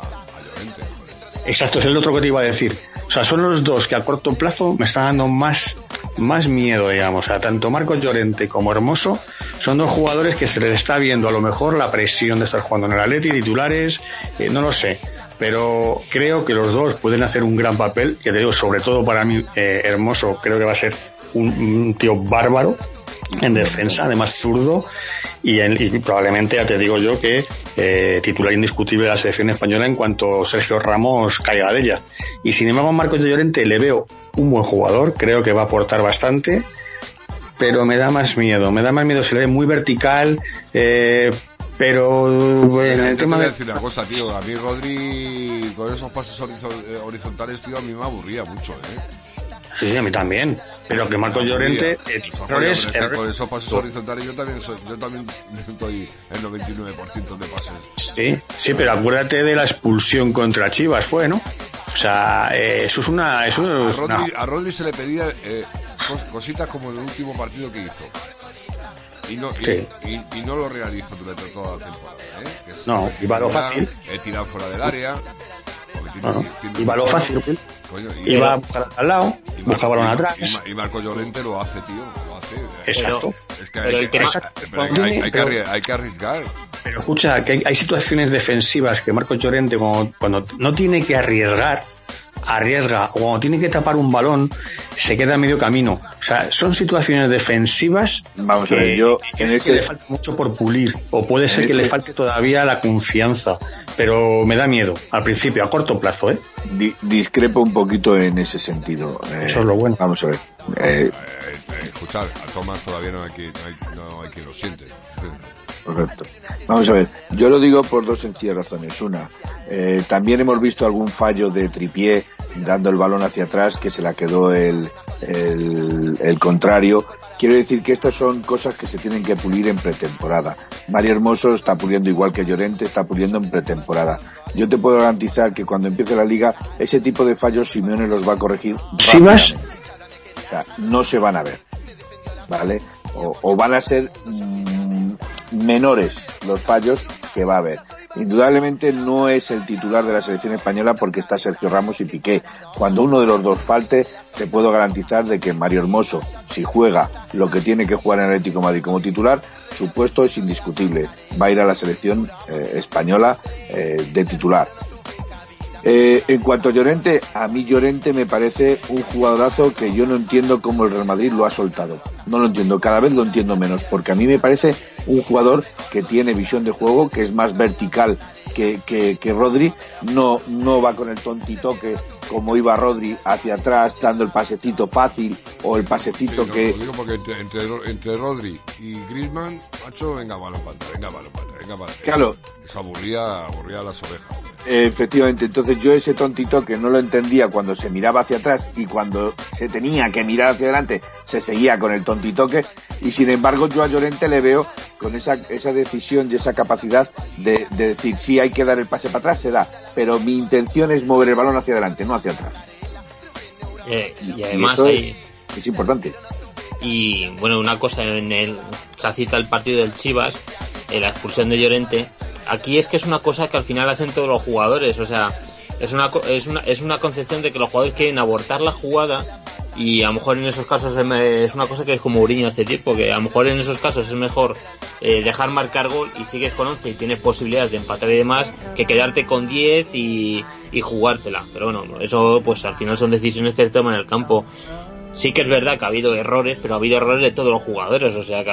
[SPEAKER 3] Exacto, es el otro que te iba a decir. O sea, son los dos que a corto plazo me están dando más, más miedo, digamos. O sea, tanto Marcos Llorente como Hermoso son dos jugadores que se les está viendo a lo mejor la presión de estar jugando en el Atleti, titulares, eh, no lo sé. Pero creo que los dos pueden hacer un gran papel, que te digo, sobre todo para mí, eh, Hermoso, creo que va a ser un, un tío bárbaro en defensa, además zurdo, y, en- y probablemente ya te digo yo que eh, titular indiscutible de la selección española en cuanto Sergio Ramos caiga de ella. Y sin embargo, a Marcos de Llorente le veo un buen jugador, creo que va a aportar bastante, pero me da más miedo, me da más miedo, se le ve muy vertical, eh, pero el
[SPEAKER 2] te
[SPEAKER 3] tema de...
[SPEAKER 2] decir una cosa, tío. A mí Rodri, con esos pasos eh, horizontales, tío, a mí me aburría mucho, ¿eh?
[SPEAKER 3] Sí, sí, a mí también, pero que Marcos
[SPEAKER 2] Me
[SPEAKER 3] Llorente,
[SPEAKER 2] Eso,
[SPEAKER 3] errores,
[SPEAKER 2] Con esos pasos horizontales yo también soy, yo también estoy el 99% de pases.
[SPEAKER 3] Sí, sí, pero acuérdate de la expulsión contra Chivas, fue, ¿no? O sea, eh, eso es una, eso
[SPEAKER 2] A
[SPEAKER 3] es
[SPEAKER 2] Rodri, a Rodri se le pedía eh, cos- cositas como el último partido que hizo. Y no, y,
[SPEAKER 3] Sí.
[SPEAKER 2] y- y no lo realizó durante toda la temporada. ¿eh?
[SPEAKER 3] No, iba lo fácil.
[SPEAKER 2] He tirado fuera del área. tiene-
[SPEAKER 3] no,
[SPEAKER 2] tiene-
[SPEAKER 3] iba lo fácil.
[SPEAKER 2] Coño, y-
[SPEAKER 3] iba a buscar al lado,
[SPEAKER 2] y
[SPEAKER 3] busca balón atrás.
[SPEAKER 2] Y, Ma- y Marco Llorente lo hace, tío. Lo hace.
[SPEAKER 3] Exacto.
[SPEAKER 2] Es que
[SPEAKER 6] pero
[SPEAKER 2] hay, que, arriesgar.
[SPEAKER 3] Pero escucha, que hay, hay situaciones defensivas que Marcos Llorente, cuando no tiene que arriesgar, arriesga, o cuando tiene que tapar un balón, se queda a medio camino. O sea, son situaciones defensivas
[SPEAKER 7] Vamos a
[SPEAKER 3] que,
[SPEAKER 7] ver, yo
[SPEAKER 3] que-
[SPEAKER 7] en
[SPEAKER 3] que
[SPEAKER 7] ese-
[SPEAKER 3] le falta mucho por pulir, o puede ser que le falte todavía la confianza, pero me da miedo, al principio, a corto plazo, ¿eh?
[SPEAKER 7] Di- discrepo un poquito en ese sentido. Eh,
[SPEAKER 3] Eso es lo bueno.
[SPEAKER 7] Vamos a ver. Eh,
[SPEAKER 2] Eh, eh, escuchar, a Tomás todavía no hay, que, no hay, no hay quien lo siente.
[SPEAKER 7] Correcto. Vamos a ver, yo lo digo por dos sencillas razones. Una, eh, también hemos visto algún fallo de tripié dando el balón hacia atrás que se la quedó el, el, el contrario. Quiero decir que estas son cosas que se tienen que pulir en pretemporada. Mario Hermoso está puliendo igual que Llorente, está puliendo en pretemporada. Yo te puedo garantizar que cuando empiece la liga, ese tipo de fallos Simeone los va a corregir.
[SPEAKER 3] Si vas-.
[SPEAKER 7] O sea, no se van a ver. ¿Vale? O, o van a ser mm, menores los fallos que va a haber. Indudablemente no es el titular de la selección española porque está Sergio Ramos y Piqué. Cuando uno de los dos falte, te puedo garantizar de que Mario Hermoso, si juega lo que tiene que jugar en Atlético Madrid como titular, su puesto es indiscutible. Va a ir a la selección eh, española eh, de titular. Eh, en cuanto a Llorente, a mí Llorente me parece un jugadorazo que yo no entiendo cómo el Real Madrid lo ha soltado. No lo entiendo, cada vez lo entiendo menos, porque a mí me parece un jugador que tiene visión de juego, que es más vertical que, que, que Rodri, no, no va con el tontito que como iba Rodri hacia atrás dando el pasecito fácil o el
[SPEAKER 2] Sí,
[SPEAKER 7] pasecito
[SPEAKER 2] no,
[SPEAKER 7] que
[SPEAKER 2] Lo digo porque entre, entre, entre Rodri y Griezmann, macho, venga, balón venga, balón venga, balón.
[SPEAKER 7] Claro.
[SPEAKER 2] Eso aburría, aburría las orejas.
[SPEAKER 7] Efectivamente, entonces yo ese tontito que no lo entendía cuando se miraba hacia atrás y cuando se tenía que mirar hacia adelante se seguía con el tontitoque y sin embargo yo a Llorente le veo con esa, esa decisión y esa capacidad de, de decir si hay que dar el pase para atrás se da, pero mi intención es mover el balón hacia adelante, no hacia atrás.
[SPEAKER 6] Eh, y además
[SPEAKER 7] Es importante.
[SPEAKER 6] Y bueno, una cosa en el, se cita el partido del Chivas, eh, la expulsión de Llorente, aquí es que es una cosa que al final hacen todos los jugadores, o sea, es una, es una, es una concepción de que los jugadores quieren abortar la jugada y a lo mejor en esos casos es una cosa que es como Uriño hace tiempo, que a lo mejor en esos casos es mejor eh, dejar marcar gol y sigues con 11 y tienes posibilidades de empatar y demás que quedarte con 10 y, y jugártela. Pero bueno, eso pues al final son decisiones que se toman en el campo. Sí que es verdad que ha habido errores, pero ha habido errores de todos los jugadores, o sea que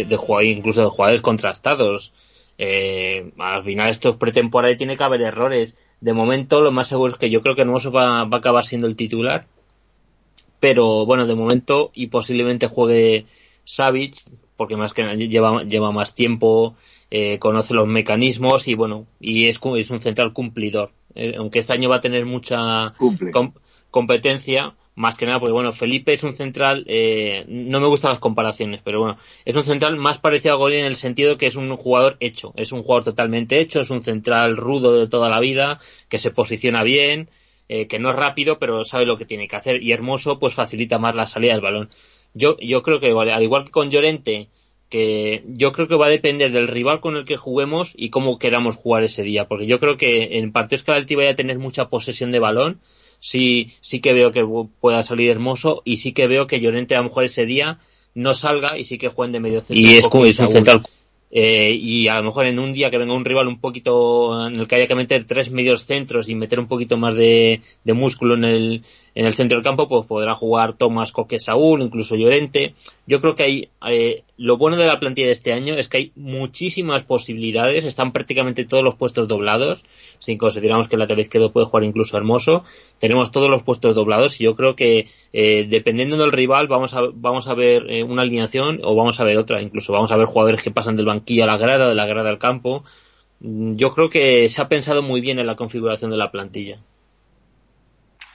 [SPEAKER 6] eh, de jugadores, incluso de jugadores contrastados. eh, al final esto es pretemporada y tiene que haber errores. De momento lo más seguro es que yo creo que Hermoso va, va a acabar siendo el titular. Pero bueno, de momento y posiblemente juegue Savage, porque más que nada lleva, lleva más tiempo, eh, conoce los mecanismos y bueno, y es, es un central cumplidor. Eh, aunque este año va a tener mucha com- competencia, más que nada, porque bueno, Felipe es un central, eh, no me gustan las comparaciones, pero bueno, es un central más parecido a Golin en el sentido que es un jugador hecho, es un jugador totalmente hecho, es un central rudo de toda la vida, que se posiciona bien, eh, que no es rápido, pero sabe lo que tiene que hacer, y Hermoso pues facilita más la salida del balón. Yo, yo creo que al igual que con Llorente, que yo creo que va a depender del rival con el que juguemos y cómo queramos jugar ese día, porque yo creo que en partidos que el Atleti vaya a tener mucha posesión de balón, sí, sí que veo que pu- pueda salir hermoso y sí que veo que Llorente a lo mejor ese día no salga y sí que jueguen de medio centro.
[SPEAKER 11] Y es como- es un central
[SPEAKER 6] Eh, y a lo mejor en un día que venga un rival un poquito en el que haya que meter tres medios centros y meter un poquito más de, de músculo en el, en el centro del campo, pues podrá jugar Tomás Coque Saúl, incluso Llorente. Yo creo que hay, eh, lo bueno de la plantilla de este año es que hay muchísimas posibilidades, están prácticamente todos los puestos doblados, si consideramos que el lateral izquierdo puede jugar incluso hermoso, tenemos todos los puestos doblados y yo creo que eh, dependiendo del rival vamos a, vamos a ver eh, una alineación o vamos a ver otra, incluso vamos a ver jugadores que pasan del banquillo a la grada, de la grada al campo. Mm, Yo creo que se ha pensado muy bien en la configuración de la plantilla.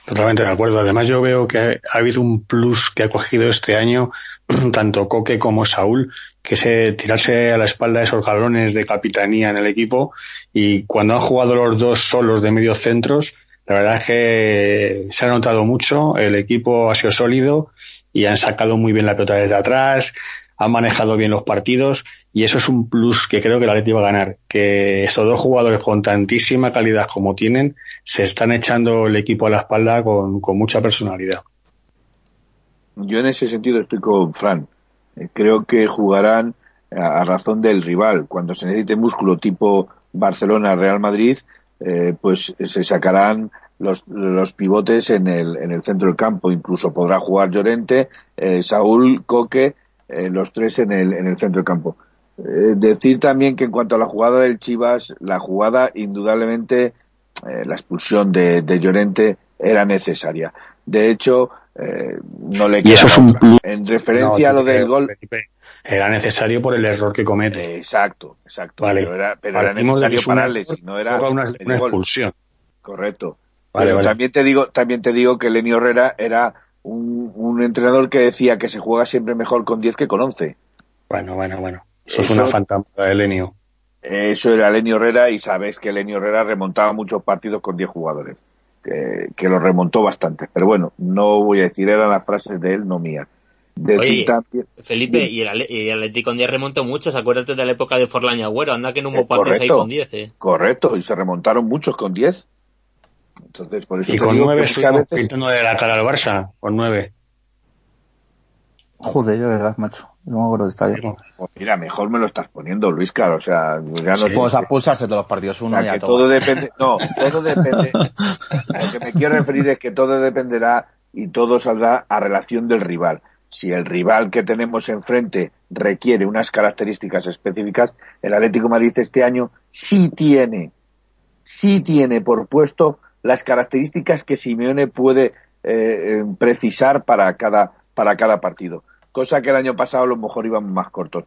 [SPEAKER 3] Totalmente de acuerdo. Además, yo veo que ha habido un plus que ha cogido este año tanto Coque como Saúl, que es eh, tirarse a la espalda esos galones de capitanía en el equipo. Y cuando han jugado los dos solos de medio centros, la verdad es que se ha notado mucho. El equipo ha sido sólido y han sacado muy bien la pelota desde atrás, han manejado bien los partidos y eso es un plus que creo que la Atleti va a ganar. Que estos dos jugadores con tantísima calidad como tienen se están echando el equipo a la espalda con, con mucha personalidad.
[SPEAKER 7] Yo en ese sentido estoy con Fran. Eh, Creo que jugarán a, a razón del rival. Cuando se necesite músculo tipo Barcelona-Real Madrid, eh, pues se sacarán los, los pivotes en el, en el centro del campo. Incluso podrá jugar Llorente, eh, Saúl, Coque, eh, los tres en el, en el centro del campo. Eh, decir también que en cuanto a la jugada del Chivas, la jugada indudablemente eh, la expulsión de, de Llorente era necesaria. De hecho, eh, no le
[SPEAKER 3] Y eso es un.
[SPEAKER 7] En referencia a lo del gol.
[SPEAKER 3] Felipe, Era necesario por el error que comete.
[SPEAKER 7] Exacto, exacto.
[SPEAKER 3] Vale.
[SPEAKER 7] Pero era, pero era necesario pararle, si no era
[SPEAKER 3] una, expulsión.
[SPEAKER 7] Correcto.
[SPEAKER 3] Vale,
[SPEAKER 7] Pero
[SPEAKER 3] vale.
[SPEAKER 7] también te digo, también te digo que Lenny Herrera era un, un entrenador que decía que se juega siempre mejor con 10 que con 11.
[SPEAKER 3] Bueno, bueno, bueno. Eso, es una fantasma de Lenio.
[SPEAKER 7] Eso era Lenny Herrera y sabes que Lenny Herrera remontaba muchos partidos con 10 jugadores. Que, que lo remontó bastante. Pero bueno, no voy a decir, eran las frases de él, no mías. Decir
[SPEAKER 6] Oye,
[SPEAKER 7] también,
[SPEAKER 6] Felipe, y el, y el Atlético con 10 remontó mucho, acuérdate de la época de Forlán y Agüero, anda que no hubo partidos ahí con 10, eh.
[SPEAKER 7] correcto, y se remontaron muchos con 10. Entonces, por eso
[SPEAKER 3] Y con
[SPEAKER 7] digo que
[SPEAKER 3] nueve
[SPEAKER 7] muchas
[SPEAKER 3] estuvimos
[SPEAKER 7] veces
[SPEAKER 3] pintando de la cara al Barça. Con nueve.
[SPEAKER 8] Joder, de verdad, macho. No me acuerdo de estadio.
[SPEAKER 7] Pues mira, mejor me lo estás poniendo, Luis, claro, o sea, ya no sé.
[SPEAKER 4] Pues a pulsarse todos los partidos
[SPEAKER 7] O
[SPEAKER 4] uno
[SPEAKER 7] sea,
[SPEAKER 4] y a
[SPEAKER 7] que
[SPEAKER 4] tomar.
[SPEAKER 7] todo depende, no, todo depende, lo que me quiero referir es que todo dependerá y todo saldrá a relación del rival. Si el rival que tenemos enfrente requiere unas características específicas, el Atlético de Madrid este año sí tiene, sí tiene por puesto las características que Simeone puede eh, eh, precisar para cada, para cada partido. Cosa que el año pasado a lo mejor íbamos más cortos.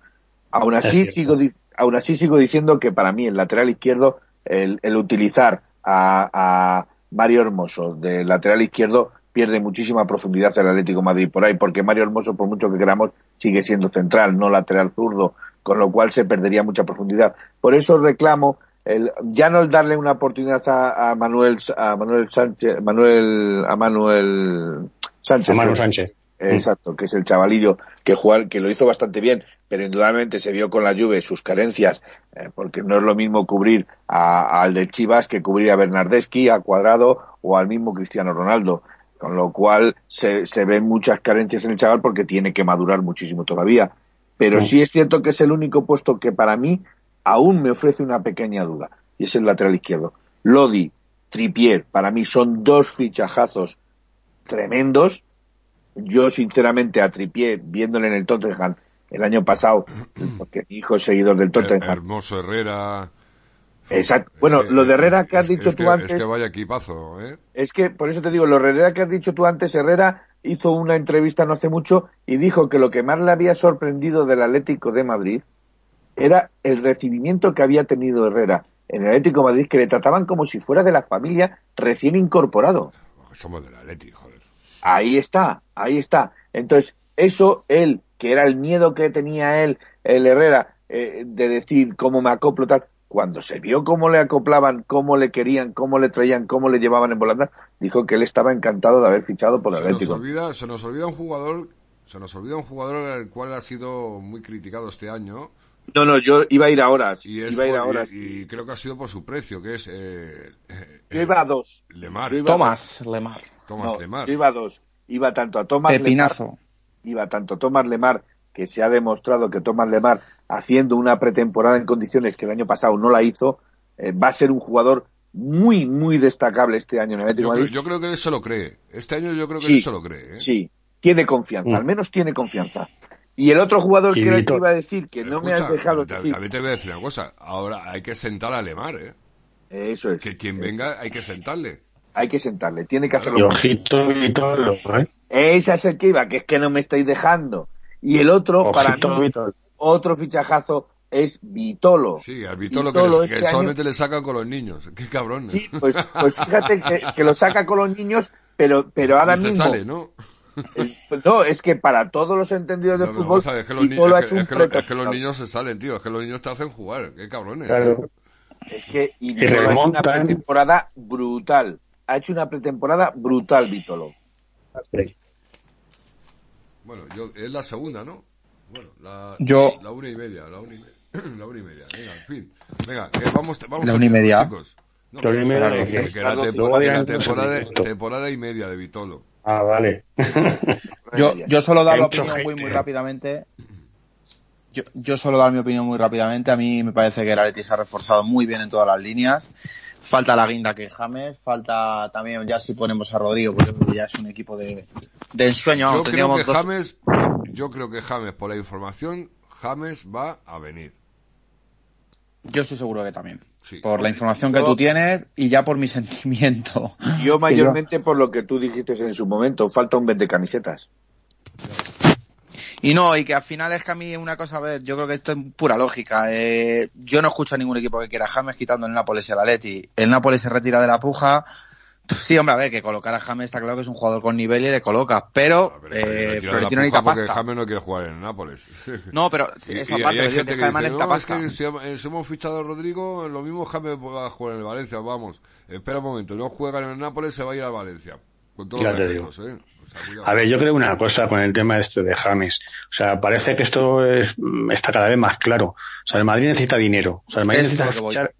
[SPEAKER 7] Aún así sigo, aún así sigo diciendo que para mí el lateral izquierdo, el, el utilizar a, a Mario Hermoso de lateral izquierdo pierde muchísima profundidad el Atlético de Madrid por ahí, porque Mario Hermoso, por mucho que queramos, sigue siendo central, no lateral zurdo, con lo cual se perdería mucha profundidad. Por eso reclamo el, ya no el darle una oportunidad a, a Manuel a Manuel Sánchez, Manuel a Manuel Sánchez,
[SPEAKER 3] A Manu Sánchez.
[SPEAKER 7] Exacto, que es el chavalillo que jugar, que lo hizo bastante bien, pero indudablemente se vio con la Juve sus carencias, eh, porque no es lo mismo cubrir a- al de Chivas que cubrir a Bernardeschi, a Cuadrado o al mismo Cristiano Ronaldo. Con lo cual se, se ven muchas carencias en el chaval porque tiene que madurar muchísimo todavía. Pero sí es cierto que es el único puesto que para mí aún me ofrece una pequeña duda, y es el lateral izquierdo. Lodi, Tripier, para mí son dos fichajazos tremendos. Yo, sinceramente, a Tripier, viéndole en el Tottenham, el año pasado, porque mi hijo es seguidor del Tottenham.
[SPEAKER 2] Hermoso Herrera.
[SPEAKER 7] Exacto. Bueno,
[SPEAKER 2] Es
[SPEAKER 7] lo de Herrera que has dicho
[SPEAKER 2] es
[SPEAKER 7] tú
[SPEAKER 2] que-
[SPEAKER 7] antes,
[SPEAKER 2] Es que vaya equipazo, ¿eh?
[SPEAKER 7] es que, por eso te digo, lo de Herrera que has dicho tú antes, Herrera hizo una entrevista no hace mucho y dijo que lo que más le había sorprendido del Atlético de Madrid era el recibimiento que había tenido Herrera en el Atlético de Madrid, que le trataban como si fuera de la familia recién incorporado.
[SPEAKER 2] Somos del Atleti, joder.
[SPEAKER 7] Ahí está, ahí está. Entonces, eso, él, que era el miedo que tenía él, el Herrera, eh, de decir cómo me acoplo tal, cuando se vio cómo le acoplaban, cómo le querían, cómo le traían, cómo le llevaban en volanda, dijo que él estaba encantado de haber fichado por el
[SPEAKER 2] Se nos,
[SPEAKER 7] Atlético.
[SPEAKER 2] olvida, se nos olvida un jugador, se nos olvida un jugador el cual ha sido muy criticado este año.
[SPEAKER 7] No, no, yo iba a ir ahora,
[SPEAKER 2] Y,
[SPEAKER 7] iba a ir ahora.
[SPEAKER 2] y, y creo que ha sido por su precio, que es eh, eh,
[SPEAKER 7] Yo iba a dos.
[SPEAKER 2] Lemar.
[SPEAKER 7] Iba a
[SPEAKER 4] Tomás Lemar.
[SPEAKER 2] Tomás
[SPEAKER 7] No,
[SPEAKER 2] Lemar.
[SPEAKER 7] yo iba a dos. Iba tanto a Tomás Lemar
[SPEAKER 4] Pepinazo.
[SPEAKER 7] iba tanto Tomás Lemar, que se ha demostrado que Tomás Lemar, haciendo una pretemporada en condiciones que el año pasado no la hizo, eh, va a ser un jugador muy, muy destacable este año en el Atlético
[SPEAKER 2] Yo, creo-
[SPEAKER 7] Madrid.
[SPEAKER 2] yo creo que él se lo cree. Este año yo creo que
[SPEAKER 7] Sí,
[SPEAKER 2] él se lo cree. ¿eh?
[SPEAKER 7] Sí, tiene confianza,
[SPEAKER 3] Mm.
[SPEAKER 7] al menos tiene confianza. Y el otro jugador
[SPEAKER 3] Y
[SPEAKER 7] que iba a decir, que no me has dejado decir,
[SPEAKER 2] También te voy a decir una cosa. Ahora hay que sentar a Lemar, ¿eh?
[SPEAKER 7] eso es,
[SPEAKER 2] Que quien venga hay que sentarle.
[SPEAKER 7] Hay que sentarle, tiene que
[SPEAKER 3] Y
[SPEAKER 7] hacerlo.
[SPEAKER 3] ojito, Víctor, ¿eh?
[SPEAKER 7] Ese es el que iba, que es que no me estáis dejando. Y el otro, para mí,
[SPEAKER 3] Víctor.
[SPEAKER 7] otro fichajazo es Vitolo.
[SPEAKER 2] Sí, al Vitolo que,
[SPEAKER 7] Vitolo
[SPEAKER 2] les- que
[SPEAKER 7] este año-
[SPEAKER 2] solamente le sacan con los niños. Qué cabrón.
[SPEAKER 7] Sí, pues, pues fíjate que, que lo saca con los niños, pero, pero ahora
[SPEAKER 2] Y se
[SPEAKER 7] mismo.
[SPEAKER 2] sale, ¿no?
[SPEAKER 7] eh, pues no, es que para todos los entendidos de
[SPEAKER 2] No, no,
[SPEAKER 7] fútbol,
[SPEAKER 2] es que los ni-
[SPEAKER 7] Vitolo ha
[SPEAKER 2] es que-
[SPEAKER 7] un
[SPEAKER 2] es que lo- es que los niños se salen, tío. Es que los niños te hacen jugar. Qué cabrones.
[SPEAKER 3] Claro.
[SPEAKER 2] ¿eh?
[SPEAKER 7] Es que y
[SPEAKER 3] Y
[SPEAKER 7] Vitolo una pretemporada brutal. Ha hecho una pretemporada brutal, Vitolo.
[SPEAKER 2] Bueno, yo, es la segunda, ¿no? Bueno, la,
[SPEAKER 4] Yo-
[SPEAKER 2] la una y media, la una y media. La una y media, venga, en fin. Venga, eh, vamos, vamos
[SPEAKER 4] La una y media.
[SPEAKER 2] chicos. No,
[SPEAKER 3] La una y media,
[SPEAKER 2] la temporada, temporada, temporada y media de Vitolo.
[SPEAKER 3] Ah, vale.
[SPEAKER 4] Yo, yo solo dar la opinión muy, muy rápidamente. Yo, yo solo dar mi opinión muy rápidamente. A mí me parece que el Atleti se ha reforzado muy bien en todas las líneas. Falta la guinda que James, falta también, ya si ponemos a Rodrigo, porque ya es un equipo de, de ensueño.
[SPEAKER 2] Yo creo que
[SPEAKER 4] dos-
[SPEAKER 2] James, yo creo que James, por la información, James va a venir.
[SPEAKER 4] Yo estoy seguro que también.
[SPEAKER 2] Sí.
[SPEAKER 4] Por la información que
[SPEAKER 7] Yo-
[SPEAKER 4] tú tienes y ya por mi sentimiento.
[SPEAKER 7] Yo mayormente por lo que tú dijiste en su momento, falta un vende camisetas.
[SPEAKER 4] Y no, y que al final es que a mí una cosa, a ver, yo creo que esto es pura lógica. Eh, yo no escucho a ningún equipo que quiera a James quitando el Nápoles y el Atleti. El Nápoles se retira de la puja. Sí, hombre, a ver, que colocar a James está claro que es un jugador con nivel y le colocas, pero,
[SPEAKER 2] que le
[SPEAKER 4] eh, Florentino necesita pasta.
[SPEAKER 2] James no quiere jugar en el Nápoles.
[SPEAKER 4] No, pero
[SPEAKER 2] Y,
[SPEAKER 4] eso
[SPEAKER 2] y
[SPEAKER 4] aparte,
[SPEAKER 2] hay
[SPEAKER 4] pero
[SPEAKER 2] gente
[SPEAKER 4] que
[SPEAKER 2] que dice, no, es que si, si hemos fichado a Rodrigo, lo mismo James va a jugar en el Valencia, vamos. Espera un momento, no juega en el Nápoles, se va a ir al Valencia. Con todos los ¿eh?
[SPEAKER 3] A ver, yo creo una cosa con el tema este de James. O sea, parece que esto es, está cada vez más claro. O sea, el Madrid necesita dinero. O sea, el Madrid
[SPEAKER 4] Es
[SPEAKER 3] necesita fichar,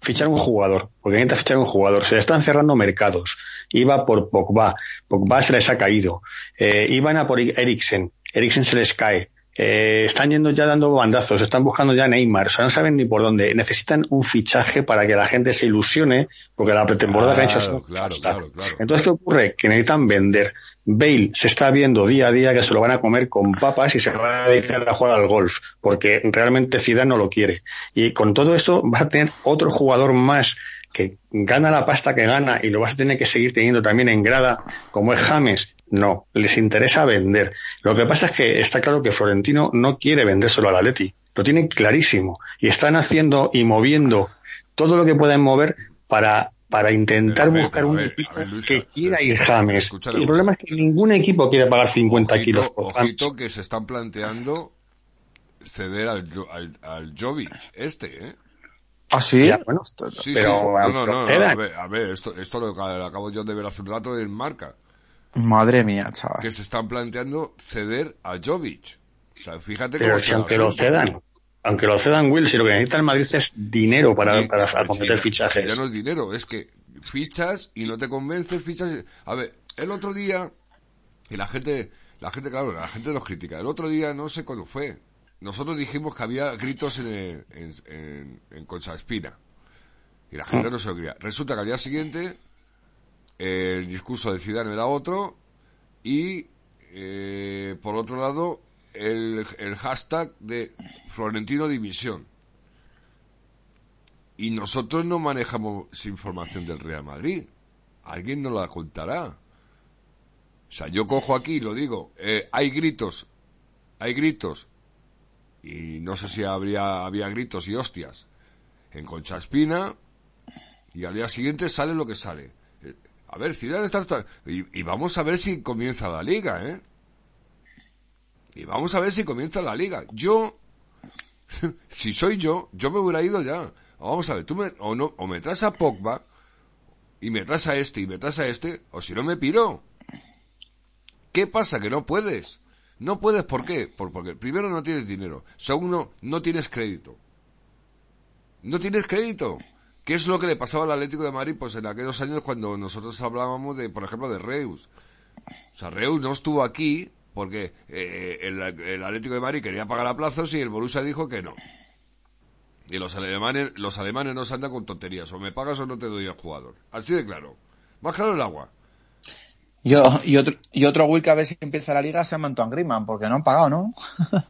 [SPEAKER 3] fichar un jugador. Porque necesita fichar un jugador. Se le están cerrando mercados. Iba por Pogba. Pogba se les ha caído. Eh, iban a por Eriksen. Eriksen se les cae. Eh, están yendo ya dando bandazos, están buscando ya Neymar, o sea, no saben ni por dónde. Necesitan un fichaje para que la gente se ilusione, porque la pretemporada que ha hecho
[SPEAKER 2] Claro, claro, claro, claro.
[SPEAKER 3] entonces, ¿qué ocurre? Que necesitan vender. Bale se está viendo día a día que se lo van a comer con papas y se va a dedicar a jugar al golf, porque realmente Zidane no lo quiere. Y con todo esto va a tener otro jugador más que gana la pasta que gana y lo vas a tener que seguir teniendo también en grada, como es James. No, les interesa vender. Lo que pasa es que está claro que Florentino no quiere vendérselo al Atleti. Lo tienen clarísimo. Y están haciendo y moviendo todo lo que pueden mover para, para intentar
[SPEAKER 2] ver,
[SPEAKER 3] buscar un
[SPEAKER 2] ver,
[SPEAKER 3] equipo
[SPEAKER 2] ver, Luis,
[SPEAKER 3] que quiera ir James. el problema es que ningún equipo quiere pagar 50
[SPEAKER 2] ojito,
[SPEAKER 3] kilos por James.
[SPEAKER 2] ojito que se están planteando ceder al, al, al Jovic, este, ¿eh?
[SPEAKER 4] ¿Ah, sí?
[SPEAKER 3] Ya, bueno,
[SPEAKER 2] Sí,
[SPEAKER 3] pero
[SPEAKER 2] sí. No, no, no. A ver, a ver, esto, esto lo, lo acabo yo de ver hace un rato en marca.
[SPEAKER 4] Madre mía, chaval.
[SPEAKER 2] Que se están planteando ceder a Jovic. O sea, fíjate
[SPEAKER 3] Pero
[SPEAKER 2] cómo
[SPEAKER 3] si
[SPEAKER 2] se
[SPEAKER 3] aunque lo cedan, aunque lo cedan Will, si lo que necesita el Madrid es dinero para, acometer
[SPEAKER 2] ya-
[SPEAKER 3] fichajes.
[SPEAKER 2] Ya no es dinero, es que fichas y no te convences, fichas. A ver, el otro día, y la gente, la gente, claro, la gente nos critica. El otro día, no sé cuándo fue, nosotros dijimos que había gritos en, el- en, en, en Concha Espina. Y la gente no se lo creía. Resulta que al día siguiente, el discurso de Zidane era otro, y, eh, por otro lado, el, hashtag de Florentino Dimisión. Y nosotros no manejamos información del Real Madrid. Alguien nos la contará. O sea, yo cojo aquí y lo digo. eh, hay gritos. Hay gritos. Y no sé si habría, había gritos y hostias. En Concha Espina. Y al día siguiente sale lo que sale. Eh, A ver, Zidane está... Y, y vamos a ver si comienza la liga, ¿eh? Y vamos a ver si comienza la liga. Yo, si soy yo, yo me hubiera ido ya. Vamos a ver, tú me, o no, o me traes a Pogba, y me traes a este, y me traes a este, o si no me piro. ¿Qué pasa? Que no puedes. No puedes, ¿por qué? Por, porque primero no tienes dinero. Segundo, no tienes crédito. No tienes crédito. ¿Qué es lo que le pasaba al Atlético de Madrid? Pues en aquellos años cuando nosotros hablábamos de, por ejemplo, de Reus. O sea, Reus no estuvo aquí porque eh, el, el Atlético de Madrid quería pagar a plazos y el Borussia dijo que no. Y los alemanes, los alemanes no se andan con tonterías. O me pagas o no te doy el jugador. Así de claro. Más claro el agua.
[SPEAKER 4] Yo, y otro, y otro Will que a ver si empieza la liga se llama Antoine Griezmann, porque no han pagado, ¿no?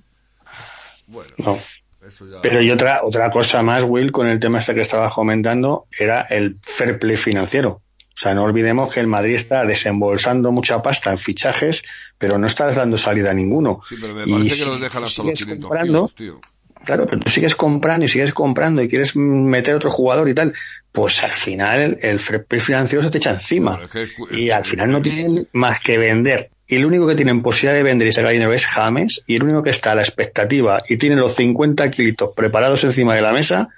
[SPEAKER 2] Bueno,
[SPEAKER 3] No.
[SPEAKER 2] eso ya...
[SPEAKER 3] Pero y otra, otra cosa más, Will, con el tema este que estaba comentando, era el fair play financiero. O sea, no olvidemos que el Madrid está desembolsando mucha pasta en fichajes, pero no está dando salida a ninguno.
[SPEAKER 2] Sí, pero me
[SPEAKER 3] Y
[SPEAKER 2] parece
[SPEAKER 3] si
[SPEAKER 2] que los dejan hasta los
[SPEAKER 3] sigues
[SPEAKER 2] 500
[SPEAKER 3] comprando,
[SPEAKER 2] kilos, tío.
[SPEAKER 3] Claro, pero tú sigues comprando y sigues comprando y quieres meter otro jugador y tal, pues al final el, financiero se te echa encima.
[SPEAKER 2] Pero es que es cu-
[SPEAKER 3] y al final no tienen más que vender. Y el único que tienen posibilidad de vender y sacar dinero es James, y el único que está a la expectativa y tiene los 50 kilitos preparados encima de la mesa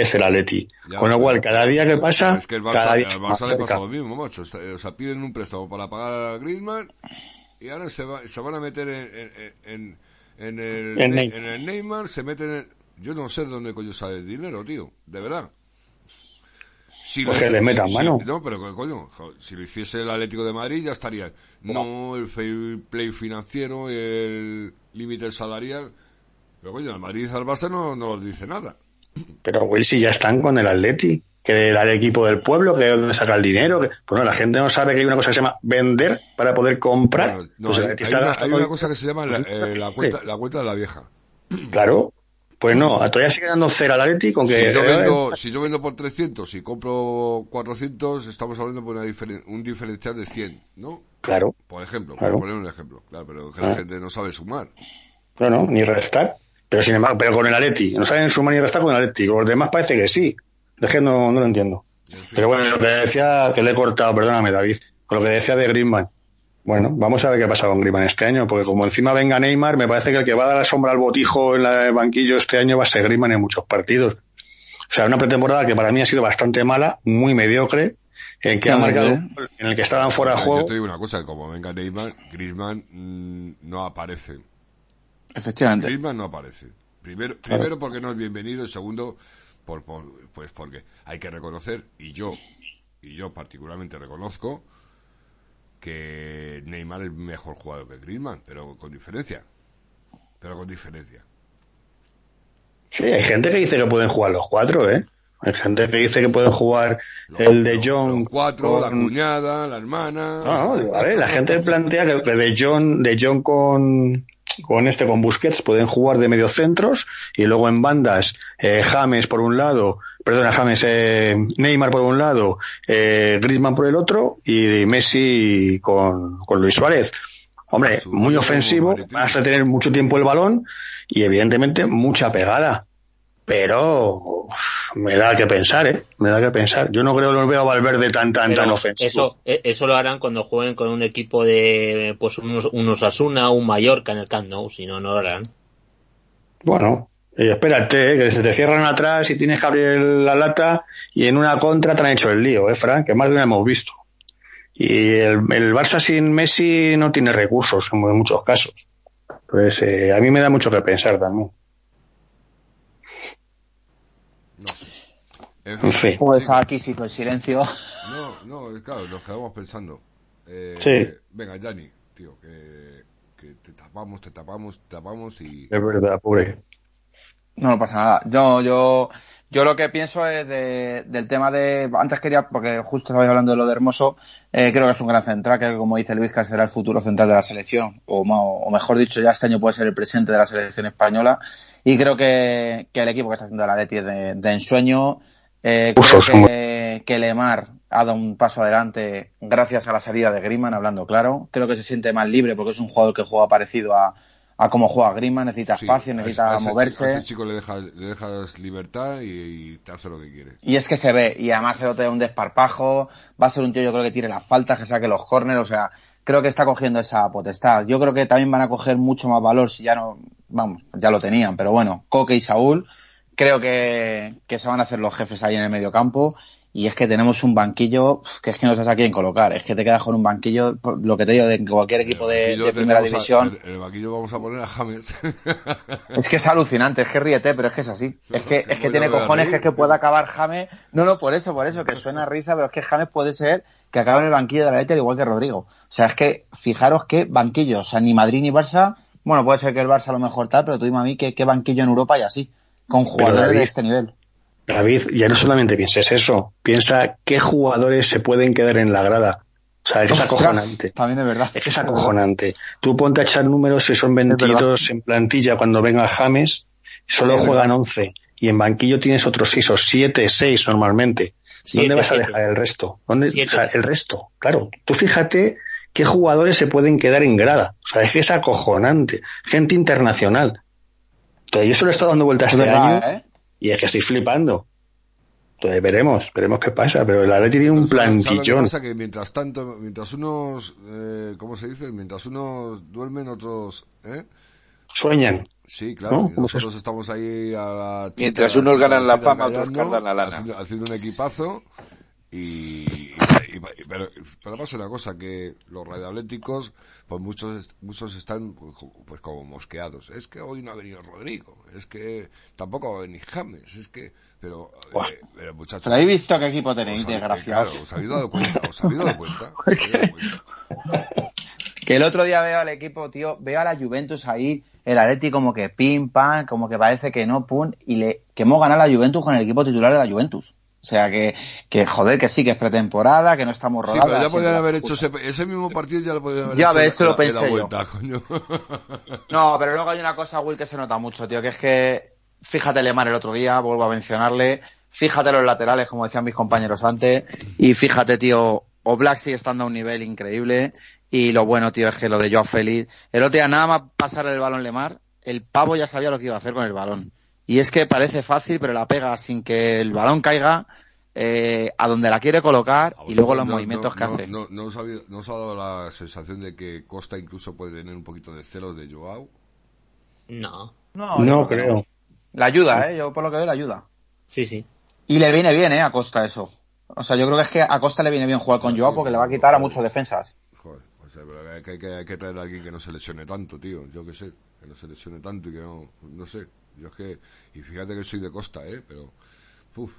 [SPEAKER 3] es el Atleti.
[SPEAKER 2] Ya,
[SPEAKER 3] Con lo cual, cada día que pasa,
[SPEAKER 2] Es que el Barça,
[SPEAKER 3] cada día
[SPEAKER 2] Barça le pasa lo mismo, macho. O sea, piden un préstamo para pagar a Griezmann y ahora se, va- se van a meter en, en, en, en el,
[SPEAKER 3] Neymar.
[SPEAKER 2] en el Neymar, se meten en... Yo no sé de dónde coño sale el dinero, tío. De verdad. Si
[SPEAKER 3] Pues que le metan
[SPEAKER 2] si-
[SPEAKER 3] mano.
[SPEAKER 2] no, pero co- coño, si lo hiciese el Atlético de Madrid ya estaría. No, el fair play financiero, el límite salarial. Pero coño, al Madrid al Barça no, no nos dice nada.
[SPEAKER 3] Pero Will, si ya están con el Atleti, que el equipo del pueblo, que es donde saca el dinero, que, pues no, la gente no sabe que hay una cosa que se llama vender para poder comprar.
[SPEAKER 2] Bueno, no,
[SPEAKER 3] Pues
[SPEAKER 2] hay, una, hay
[SPEAKER 3] gastando-
[SPEAKER 2] una cosa que se llama la, eh, la
[SPEAKER 3] Sí.
[SPEAKER 2] cuenta, la cuenta de la vieja.
[SPEAKER 3] Claro. Pues no, todavía sigue dando cero al Atleti con que...
[SPEAKER 2] si, yo
[SPEAKER 3] eh,
[SPEAKER 2] vendo, si yo vendo por 300 y compro 400, estamos hablando de una diferen- un diferencial de 100, ¿no?
[SPEAKER 3] Claro,
[SPEAKER 2] Por ejemplo,
[SPEAKER 3] Claro.
[SPEAKER 2] por poner un ejemplo. Claro, pero que la
[SPEAKER 3] Ah.
[SPEAKER 2] gente no sabe sumar.
[SPEAKER 3] no, no, ni restar. Pero sin embargo, pero con el Atleti, no saben sumar ni restar con el Atleti. Con los demás parece que sí. Es que no, no lo entiendo. Pero bueno, lo que decía, que le he cortado, perdóname David, con lo que decía de Griezmann. Bueno, vamos a ver qué pasa con Griezmann este año, porque como encima venga Neymar, me parece que el que va a dar la sombra al botijo en la- el banquillo este año va a ser Griezmann en muchos partidos. O sea, una pretemporada que para mí ha sido bastante mala, muy mediocre, en que
[SPEAKER 4] Sí,
[SPEAKER 3] ha marcado
[SPEAKER 4] ¿eh?
[SPEAKER 3] en el que estaban fuera de
[SPEAKER 2] yo
[SPEAKER 3] juego.
[SPEAKER 2] te digo una cosa, que como venga Neymar, Griezmann mm, no aparece.
[SPEAKER 4] Efectivamente.
[SPEAKER 2] Griezmann no aparece. Primero, primero porque no es bienvenido y segundo, por, por- pues porque hay que reconocer, y yo, y yo particularmente reconozco, que Neymar es mejor jugador que Griezmann, pero con diferencia. Pero con diferencia.
[SPEAKER 3] Sí, hay gente que dice que pueden jugar los cuatro, ¿eh? Hay gente que dice que pueden jugar
[SPEAKER 2] Los-
[SPEAKER 3] el de John.
[SPEAKER 2] los cuatro, la cuñada, la hermana.
[SPEAKER 3] No, no, a ver, la gente plantea que de John, de John con, con este, con Busquets, pueden jugar de mediocentros y luego en bandas, eh, James por un lado, perdona, James, eh, Neymar por un lado, eh, Griezmann por el otro y Messi con, con Luis Suárez. Hombre, muy ofensivo,
[SPEAKER 2] maletrín.
[SPEAKER 3] vas a tener mucho tiempo el balón y evidentemente mucha pegada. Pero me da que pensar, ¿eh? Me da que pensar. Yo no creo que lo veo a Valverde tan, tan,
[SPEAKER 6] Pero
[SPEAKER 3] tan ofensivo.
[SPEAKER 6] Eso, eh, eso lo harán cuando jueguen con un equipo de, pues unos, unos Asuna, un Mallorca en el Camp Nou, si no, no lo harán.
[SPEAKER 3] Bueno, y espérate, eh, que se te cierran atrás y tienes que abrir la lata y en una contra te han hecho el lío, ¿eh, Frank? Que más de una hemos visto. Y el, el Barça sin Messi no tiene recursos en muchos casos. Pues eh, a mí me da mucho que pensar también.
[SPEAKER 2] No sé. En
[SPEAKER 3] En fin.
[SPEAKER 4] Pues aquí sí, con silencio.
[SPEAKER 2] No, no, es claro, nos quedamos pensando. Eh,
[SPEAKER 3] Sí.
[SPEAKER 2] Venga, Yanni, tío, que, que te tapamos, te tapamos, te tapamos y...
[SPEAKER 3] Es verdad, pobre.
[SPEAKER 4] No, no pasa nada. Yo, yo, yo lo que pienso es de, del tema de, antes quería, porque justo estabais hablando de lo de Hermoso, eh, creo que es un gran central, que como dice Luis, que será el futuro central de la selección, o mejor dicho, ya este año puede ser el presente de la selección española, y creo que, que el equipo que está haciendo la Leti es de, de ensueño, eh, creo
[SPEAKER 3] Usos,
[SPEAKER 4] que, que Lemar ha dado un paso adelante gracias a la salida de Griezmann, hablando claro, creo que se siente más libre porque es un jugador que juega parecido a, a cómo juega Griezmann, necesita
[SPEAKER 2] Sí,
[SPEAKER 4] espacio, necesita
[SPEAKER 2] a ese
[SPEAKER 4] moverse.
[SPEAKER 2] a ese chico le dejas libertad y, y te hace lo que quiere.
[SPEAKER 4] Y es que se ve, y además el otro es un desparpajo, va a ser un tío yo creo que tire las faltas, que saque los córneres, o sea, creo que está cogiendo esa potestad. Yo creo que también van a coger mucho más valor si ya no, vamos, ya lo tenían, pero bueno, Coque y Saúl, creo que, que se van a hacer los jefes ahí en el medio campo. Y es que tenemos un banquillo que es que no sabes a quién colocar. Es que te quedas con un banquillo, lo que te digo, de cualquier equipo de, primera
[SPEAKER 2] a-
[SPEAKER 4] división.
[SPEAKER 2] el banquillo vamos a poner a James.
[SPEAKER 4] Es que es alucinante, es que ríete, pero es que es así. Es que, es que tiene cojones que es que pueda acabar James. No, no, por eso, por eso, que suena risa, pero es que James puede ser que acabe en el banquillo de la al igual que Rodrigo. O sea, es que fijaros qué banquillo, o sea, ni Madrid ni Barça, bueno, puede ser que el Barça a lo mejor tal, pero tú dime a mí qué, qué banquillo en Europa y así, con jugadores
[SPEAKER 3] David,
[SPEAKER 4] de este nivel.
[SPEAKER 3] David, ya no solamente pienses eso, piensa qué jugadores se pueden quedar en la grada. O sea, es
[SPEAKER 4] Ostras,
[SPEAKER 3] acojonante.
[SPEAKER 4] También es verdad.
[SPEAKER 3] Es que es acojonante. Tú ponte a echar números si son 22 en plantilla cuando venga James, solo juegan
[SPEAKER 4] verdad.
[SPEAKER 3] 11 y en banquillo tienes otros 6 o 7, 6 normalmente.
[SPEAKER 6] Siete,
[SPEAKER 3] ¿Dónde vas a
[SPEAKER 6] siete.
[SPEAKER 3] dejar el resto? ¿Dónde, o sea, el resto, claro. Tú fíjate qué jugadores se pueden quedar en grada. O sea, es que es acojonante. Gente internacional. Entonces, yo se lo he estado dando vuelta
[SPEAKER 4] Es
[SPEAKER 3] este
[SPEAKER 4] verdad,
[SPEAKER 3] año
[SPEAKER 4] ¿eh?
[SPEAKER 3] y es que estoy flipando. Entonces, veremos, veremos qué pasa. Pero el Atleti tiene un
[SPEAKER 2] ¿Sabes- sabes lo que
[SPEAKER 3] plantillón.
[SPEAKER 2] pasa? Que mientras tanto, mientras unos, eh, ¿cómo se dice? Mientras unos duermen, otros, ¿eh?
[SPEAKER 3] Sueñan.
[SPEAKER 2] Sí, claro.
[SPEAKER 3] ¿No?
[SPEAKER 2] y
[SPEAKER 3] ¿Cómo es
[SPEAKER 2] nosotros estamos ahí a la chita,
[SPEAKER 7] Mientras
[SPEAKER 2] a la
[SPEAKER 7] unos ganan la
[SPEAKER 2] chita
[SPEAKER 7] fama, otros cargan la lana.
[SPEAKER 2] Haciendo, haciendo un equipazo y, y- y- pero, pero pasa una cosa que los radioatléticos pues muchos muchos están pues, pues como mosqueados es que hoy no ha venido Rodrigo es que tampoco va a venir James es que pero, eh, pero muchachos
[SPEAKER 4] ¿Pero habéis visto qué equipo tenéis,
[SPEAKER 2] habéis-
[SPEAKER 4] desgraciados?
[SPEAKER 2] claro, os habéis dado cuenta os habéis dado cuenta, os habéis dado cuenta.
[SPEAKER 4] Que el otro día veo al equipo, tío, veo a la Juventus ahí, el Atleti como que pim, pam, como que parece que no, pum, y le, que hemos ganado a la Juventus con el equipo titular de la Juventus. O sea que, que joder, que sí, que es pretemporada, que no estamos
[SPEAKER 2] Sí,
[SPEAKER 4] rodados.
[SPEAKER 2] pero ya podrían haber hecho ese, ese mismo partido ya lo podrían haber
[SPEAKER 4] Ya
[SPEAKER 2] hecho
[SPEAKER 4] ves, eso lo pensé
[SPEAKER 2] la
[SPEAKER 4] yo.
[SPEAKER 2] coño.
[SPEAKER 4] No, pero luego hay una cosa, Will, que se nota mucho, tío, que es que, fíjate Lemar el otro día, vuelvo a mencionarle, fíjate los laterales, como decían mis compañeros antes, y fíjate, tío, Oblak sigue estando a un nivel increíble, y lo bueno, tío, es que lo de Joao Félix, el otro día nada más pasar el balón Lemar, el pavo ya sabía lo que iba a hacer con el balón. Y es que parece fácil, pero la pega sin que el balón caiga eh, a donde la quiere colocar y luego los
[SPEAKER 2] No,
[SPEAKER 4] movimientos
[SPEAKER 2] no,
[SPEAKER 4] que
[SPEAKER 2] no,
[SPEAKER 4] hace.
[SPEAKER 2] No, no os ha, habido- no os ha dado la sensación de que Costa incluso puede tener un poquito de celos de Joao?
[SPEAKER 6] No.
[SPEAKER 4] No,
[SPEAKER 3] No
[SPEAKER 4] creo. La ayuda, ¿eh? Yo por lo que veo la ayuda.
[SPEAKER 6] Sí, sí.
[SPEAKER 4] Y le viene bien, ¿eh? A Costa eso. O sea, yo creo que es que a Costa le viene bien jugar con Joao porque le va a quitar a muchos defensas.
[SPEAKER 2] Joder, o sea, pero hay que, hay que, hay que traer a alguien que no se lesione tanto, tío. Yo qué sé, que no se lesione tanto y que no, no sé. Yo es que, y fíjate que soy de Costa, ¿eh? Pero, uf.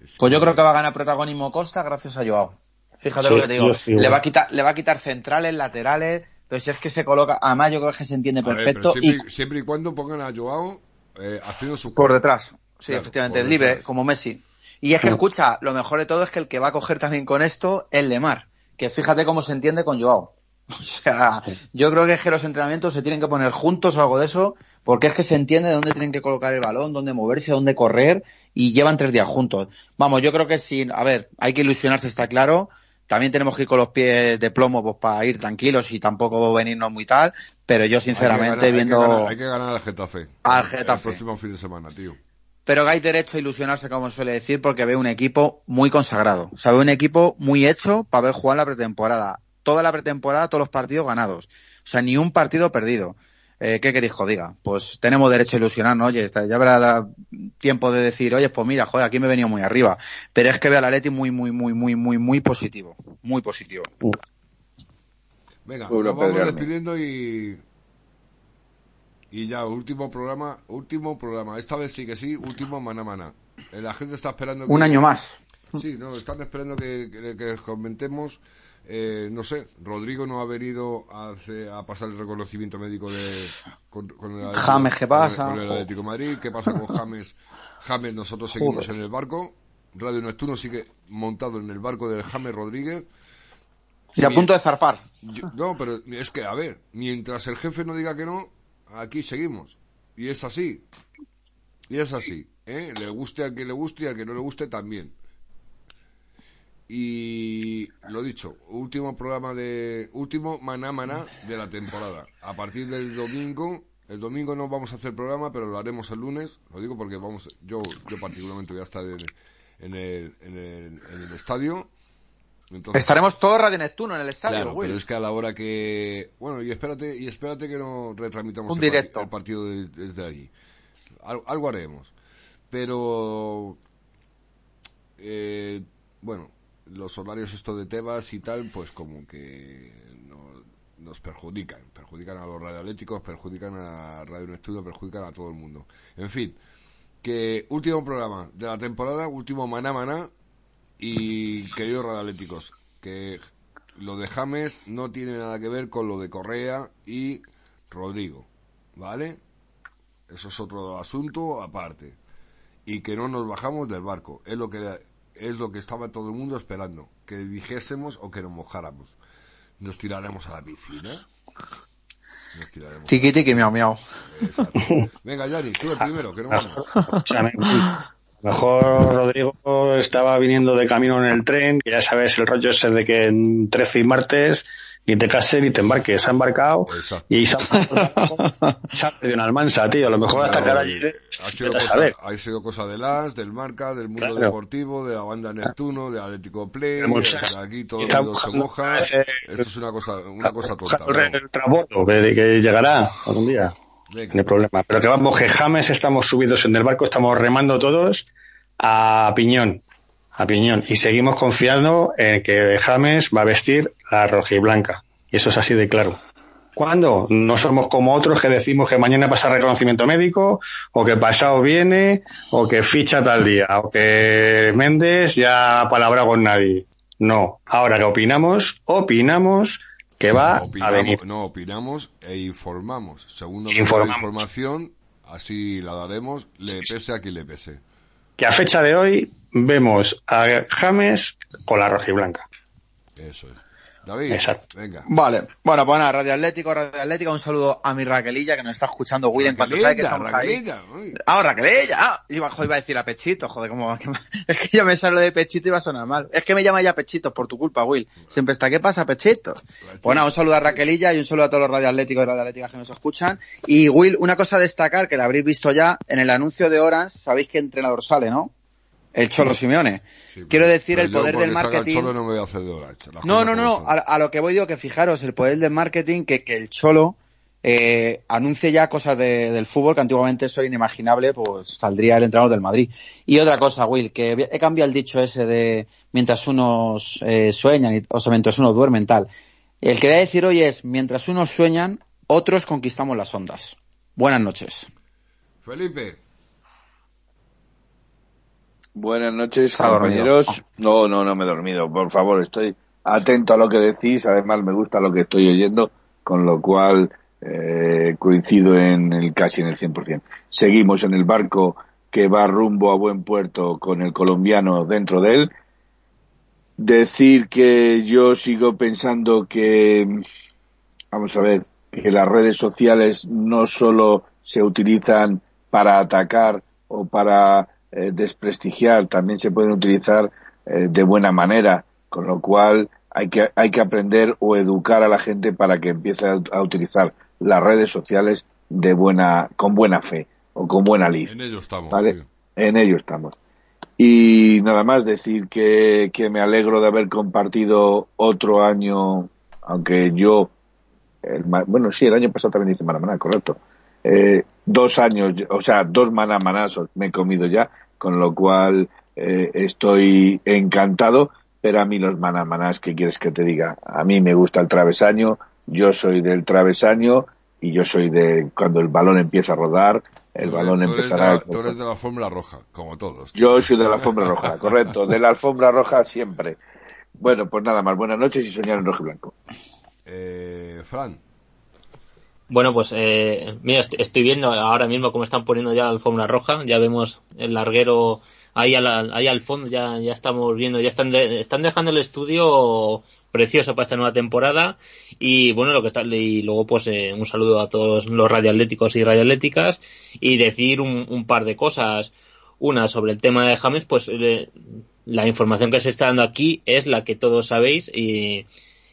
[SPEAKER 2] Es
[SPEAKER 4] Pues yo creo que va a ganar protagonismo Costa gracias a Joao. Fíjate
[SPEAKER 3] Sí,
[SPEAKER 4] lo que te digo.
[SPEAKER 3] sí,
[SPEAKER 4] le va a quitar, le va a quitar centrales, laterales, pero si es que se coloca, además yo creo que se entiende
[SPEAKER 2] ver,
[SPEAKER 4] perfecto y
[SPEAKER 2] siempre, y cuando pongan a Joao eh, haciendo su
[SPEAKER 4] por detrás. Sí,
[SPEAKER 2] Claro,
[SPEAKER 4] efectivamente, libre,
[SPEAKER 2] detrás.
[SPEAKER 4] como Messi. Y es que escucha, lo mejor de todo es que el que va a coger también con esto es Lemar, que fíjate cómo se entiende con Joao. O sea, yo creo que es que los entrenamientos se tienen que poner juntos o algo de eso, porque es que se entiende dónde tienen que colocar el balón, dónde moverse, dónde correr, y llevan tres días juntos. Vamos, yo creo que sí, a ver, hay que ilusionarse, está claro. También tenemos que ir con los pies de plomo pues, para ir tranquilos y tampoco venirnos muy tal, pero yo sinceramente
[SPEAKER 2] hay que ganar,
[SPEAKER 4] viendo...
[SPEAKER 2] Hay que ganar, hay que ganar al Getafe.
[SPEAKER 4] Al Getafe.
[SPEAKER 2] El próximo fin de semana, tío.
[SPEAKER 4] Pero hay derecho a ilusionarse, como suele decir, porque ve un equipo muy consagrado. O sea, ve un equipo muy hecho para ver jugar la pretemporada. Toda la pretemporada, todos los partidos ganados. O sea, ni un partido perdido. Eh, ¿Qué queréis que os diga? Pues tenemos derecho a ilusionarnos. Oye, ya habrá tiempo de decir, oye, pues mira, joder, aquí me he venido muy arriba. Pero es que veo al Atleti muy, muy, muy, muy, muy, muy positivo. Muy positivo.
[SPEAKER 2] Venga, nos vamos
[SPEAKER 7] Pedrearme.
[SPEAKER 2] despidiendo y... Y ya, último programa, último programa. Esta vez sí que sí, último maná maná. Eh, La gente está esperando que...
[SPEAKER 4] Un año más.
[SPEAKER 2] Sí, no, están esperando que, que, que les comentemos Eh, no sé, Rodrigo no ha venido a, hacer- a pasar el reconocimiento médico de con, con el Atlético-
[SPEAKER 4] James, ¿qué pasa?
[SPEAKER 2] Con el, con el Atlético de Madrid. ¿Qué pasa con James? James, nosotros seguimos en el barco. Radio Neptuno sigue montado en el barco del James Rodríguez.
[SPEAKER 4] Y a punto de zarpar.
[SPEAKER 2] Yo- no, pero es que, a ver, mientras el jefe no diga que no, aquí seguimos. Y es así. Y es así. ¿eh? Le guste al que le guste y al que no le guste también. Y lo dicho, último programa de. Último maná maná de la temporada. A partir del domingo. El domingo no vamos a hacer programa, pero lo haremos el lunes. Lo digo porque vamos. Yo, yo particularmente voy a estar en, en el, en el, en el estadio. Entonces,
[SPEAKER 4] Estaremos todos Radio Neptuno en el estadio,
[SPEAKER 2] Claro,
[SPEAKER 4] Will.
[SPEAKER 2] pero es que a la hora que... Bueno, y espérate, y espérate que no retramitamos
[SPEAKER 4] Un directo.
[SPEAKER 2] el partido de- desde allí. Al- algo haremos. Pero... eh, bueno, los horarios esto de Tebas y tal, pues como que no- nos perjudican. Perjudican a los radioatléticos, perjudican a Radio Neptuno, perjudican a todo el mundo. En fin, que último programa de la temporada, último maná maná, y queridos radioatléticos, que lo de James no tiene nada que ver con lo de Correa y Rodrigo, ¿vale? Eso es otro asunto aparte. Y que no nos bajamos del barco. Es lo que es lo que estaba todo el mundo esperando, que dijésemos o que nos mojáramos. Nos tiraremos a la piscina. Nos tiraremos.
[SPEAKER 4] Tiki tiki miau miau.
[SPEAKER 2] Exacto. Venga, Yari, tú el primero, que no vamos.
[SPEAKER 3] Lo mejor Rodrigo estaba viniendo de camino en el tren, que ya sabes el rollo ese de que en 13 y martes ni te cases ni te embarques. Se ha embarcado
[SPEAKER 2] Exacto.
[SPEAKER 3] y se ha, se ha perdido en Almansa, tío. A lo mejor hasta que ahora
[SPEAKER 2] ha sido, cosa,
[SPEAKER 3] saber.
[SPEAKER 2] ha sido cosa de las, del Marca, del mundo
[SPEAKER 3] Claro.
[SPEAKER 2] deportivo, de la banda Neptuno, de Atlético Play, de aquí todo el mundo se moja. Esto es una cosa, una cosa tonta.
[SPEAKER 3] El, el transbordo, que, que llegará algún día. No hay problema. Pero que vamos, que James estamos subidos en el barco, estamos remando todos a piñón. A piñón. Y seguimos confiando en que James va a vestir la roja y blanca. Y eso es así de claro. ¿Cuándo? No somos como otros que decimos que mañana pasa reconocimiento médico, o que pasado viene, o que ficha tal día, o que Méndez ya ha palabrado con nadie. No. Ahora que opinamos, opinamos que va a
[SPEAKER 2] Opinamos-
[SPEAKER 3] venir.
[SPEAKER 2] No, opinamos e informamos. Según nos la información, así la daremos, le pese a quien le pese.
[SPEAKER 3] que a fecha de hoy vemos a James con la roja y blanca.
[SPEAKER 2] Eso es. David,
[SPEAKER 3] Exacto.
[SPEAKER 2] venga.
[SPEAKER 4] Vale, bueno, pues nada, Radio Atlético, Radio Atlética, un saludo a mi Raquelilla que nos está escuchando Will en cuanto sabe que estamos ahí.
[SPEAKER 2] Raquelita, uy.
[SPEAKER 4] Ah, Raquelilla, ah, iba, joder, iba a decir a Pechito, joder, cómo, es que ya me sale lo de Pechito y iba a sonar mal. Es que me llama ya Pechito por tu culpa, Will. Siempre está, ¿qué pasa, Pechito? Bueno, un saludo a Raquelilla y un saludo a todos los Radio Atléticos y Radio Atléticas que nos escuchan. Y Will, una cosa a destacar, que la habréis visto ya, en el anuncio de Orange, sabéis qué entrenador sale, ¿no? El Cholo Simeone.
[SPEAKER 2] Sí,
[SPEAKER 4] Quiero decir, el poder del
[SPEAKER 2] el
[SPEAKER 4] marketing.
[SPEAKER 2] Cholo no me voy a hacer de Orange, las
[SPEAKER 4] No, no, a lo que voy digo que fijaros, el poder del marketing, que, que el Cholo eh, anuncie ya cosas de- del fútbol que antiguamente eso era inimaginable, pues saldría el entrenador del Madrid. Y otra cosa, Will, que he cambiado el dicho ese de mientras unos eh, sueñan, y, o sea, mientras unos duermen, tal. El que voy a decir hoy es, mientras unos sueñan, otros conquistamos las ondas. Buenas noches.
[SPEAKER 2] Felipe,
[SPEAKER 7] Buenas noches,
[SPEAKER 4] dormido.
[SPEAKER 7] compañeros. No, no, no me he dormido. Por favor, estoy atento a lo que decís. Además, me gusta lo que estoy oyendo, con lo cual eh, coincido en el casi en el 100%. Seguimos en el barco que va rumbo a buen puerto con el colombiano dentro de él. Decir que yo sigo pensando que, vamos a ver, que las redes sociales no solo se utilizan para atacar o para eh, desprestigiar, también se pueden utilizar eh, de buena manera, con lo cual hay que, hay que aprender o educar a la gente para que empiece a, a utilizar las redes sociales de buena, con buena fe o con buena lid.
[SPEAKER 2] en ello estamos.
[SPEAKER 7] ¿vale?
[SPEAKER 2] tío.
[SPEAKER 7] En ello estamos. Y nada más decir que, que me alegro de haber compartido otro año, aunque yo, el bueno, sí, el año pasado también hice Manamaná, correcto. Eh, dos años, o sea, dos manamanazos me he comido ya, con lo cual eh, estoy encantado, pero a mí los manamanás, ¿qué quieres que te diga? A mí me gusta el travesaño, yo soy del travesaño y yo soy de cuando el balón empieza a rodar, el
[SPEAKER 2] Tú
[SPEAKER 7] balón
[SPEAKER 2] eres- tú eres de
[SPEAKER 7] empezará
[SPEAKER 2] la-
[SPEAKER 7] a
[SPEAKER 2] Tú eres de la alfombra roja, como todos.
[SPEAKER 7] yo soy de la alfombra roja, correcto, de la alfombra roja siempre. Bueno, pues nada más. Buenas noches y soñar en rojo y blanco.
[SPEAKER 2] Eh, Fran.
[SPEAKER 6] Bueno, pues eh, mira, est- estoy viendo ahora mismo cómo están poniendo ya la alfombra roja. Ya vemos el larguero ahí, a la- ahí al fondo. Ya, ya estamos viendo, ya están, de- están dejando el estudio precioso para esta nueva temporada. Y bueno, lo que está, y luego pues eh, un saludo a todos los radioatléticos y radioatléticas y decir un, un par de cosas. Una sobre el tema de James, pues eh, la información que se está dando aquí es la que todos sabéis y,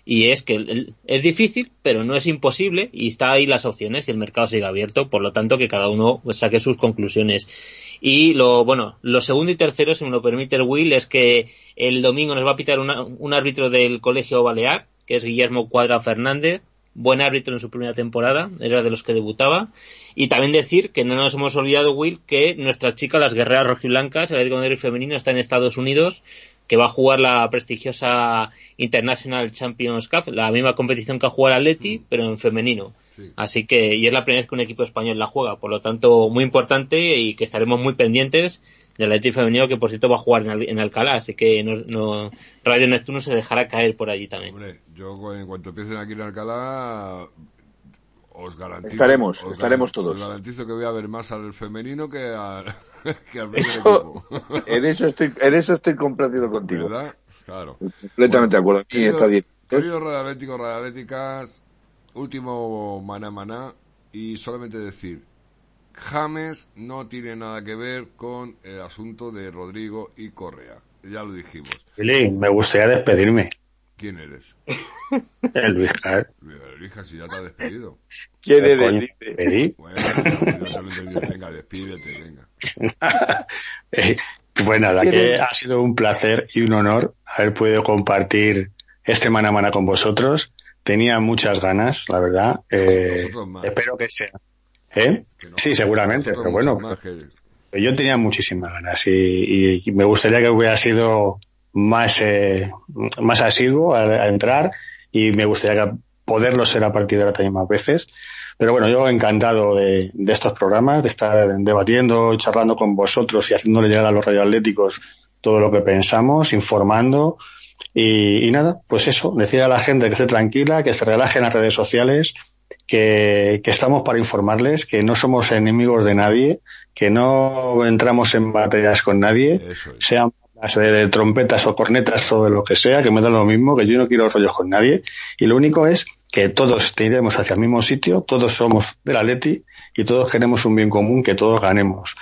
[SPEAKER 6] y es que es difícil, pero no es imposible y está ahí las opciones y el mercado sigue abierto, por lo tanto que cada uno pues, saque sus conclusiones. Y lo bueno, lo segundo y tercero, si me lo permite el Will, es que el domingo nos va a pitar un árbitro del Colegio Balear, que es Guillermo Cuadra Fernández, buen árbitro en su primera temporada, era de los que debutaba. Y también decir que no nos hemos olvidado, Will, que nuestra chica, las guerreras rojiblancas, el Atlético Madrid femenino, está en Estados Unidos, que va a jugar la prestigiosa International Champions Cup, la misma competición que ha jugado el Atleti, pero en femenino. Así que, y es la primera vez que un equipo español la juega, por lo tanto, muy importante y que estaremos muy pendientes del Atleti femenino, que por cierto va a jugar en, Al- en Alcalá, así que no, no- Radio Neptuno se dejará caer por allí también.
[SPEAKER 2] Hombre, yo en cuanto empiecen aquí en Alcalá, os garantizo.
[SPEAKER 7] Estaremos,
[SPEAKER 2] os
[SPEAKER 7] estaremos todos.
[SPEAKER 2] Os garantizo que voy a ver más al femenino que al, que al primer
[SPEAKER 7] Eso-
[SPEAKER 2] equipo.
[SPEAKER 7] en eso estoy, en eso estoy complacido contigo.
[SPEAKER 2] ¿Verdad? Claro.
[SPEAKER 7] Completamente de acuerdo. Aquí está bien.
[SPEAKER 2] Queridos radioatléticos, radioatléticas, último maná maná y solamente decir, James no tiene nada que ver con el asunto de Rodrigo y Correa. Ya lo dijimos.
[SPEAKER 3] Billy, me gustaría despedirme.
[SPEAKER 2] ¿Quién eres?
[SPEAKER 3] El Luis Car-
[SPEAKER 2] Elija si ya te ha despedido.
[SPEAKER 7] ¿Quién eres?
[SPEAKER 3] coño,
[SPEAKER 7] Dice.
[SPEAKER 3] pedí.
[SPEAKER 2] Bueno. Venga, despídete, venga.
[SPEAKER 3] Eh, pues nada, que ha sido un placer y un honor haber podido compartir este Mana Mana con vosotros. Tenía muchas ganas, la verdad. Eh, espero que sea. ¿Eh?
[SPEAKER 2] Que no-
[SPEAKER 3] Sí, seguramente, pero bueno, yo tenía muchísimas ganas y, y me gustaría que hubiera sido más, eh, más asiduo a, a entrar y me gustaría poderlo ser a partir de ahora también más veces. Pero bueno, yo encantado de, de estos programas, de estar debatiendo, charlando con vosotros y haciéndole llegar a los radioatléticos todo lo que pensamos, informando. Y, y nada, pues eso, decir a la gente que esté tranquila, que se relaje en las redes sociales, que, que estamos para informarles, que no somos enemigos de nadie, que no entramos en batallas con nadie,
[SPEAKER 2] es.
[SPEAKER 3] sean las de, trompetas o cornetas o de lo que sea, que me da lo mismo, que yo no quiero rollos con nadie. Y lo único es que todos iremos hacia el mismo sitio, todos somos del Atleti y todos queremos un bien común, que todos ganemos.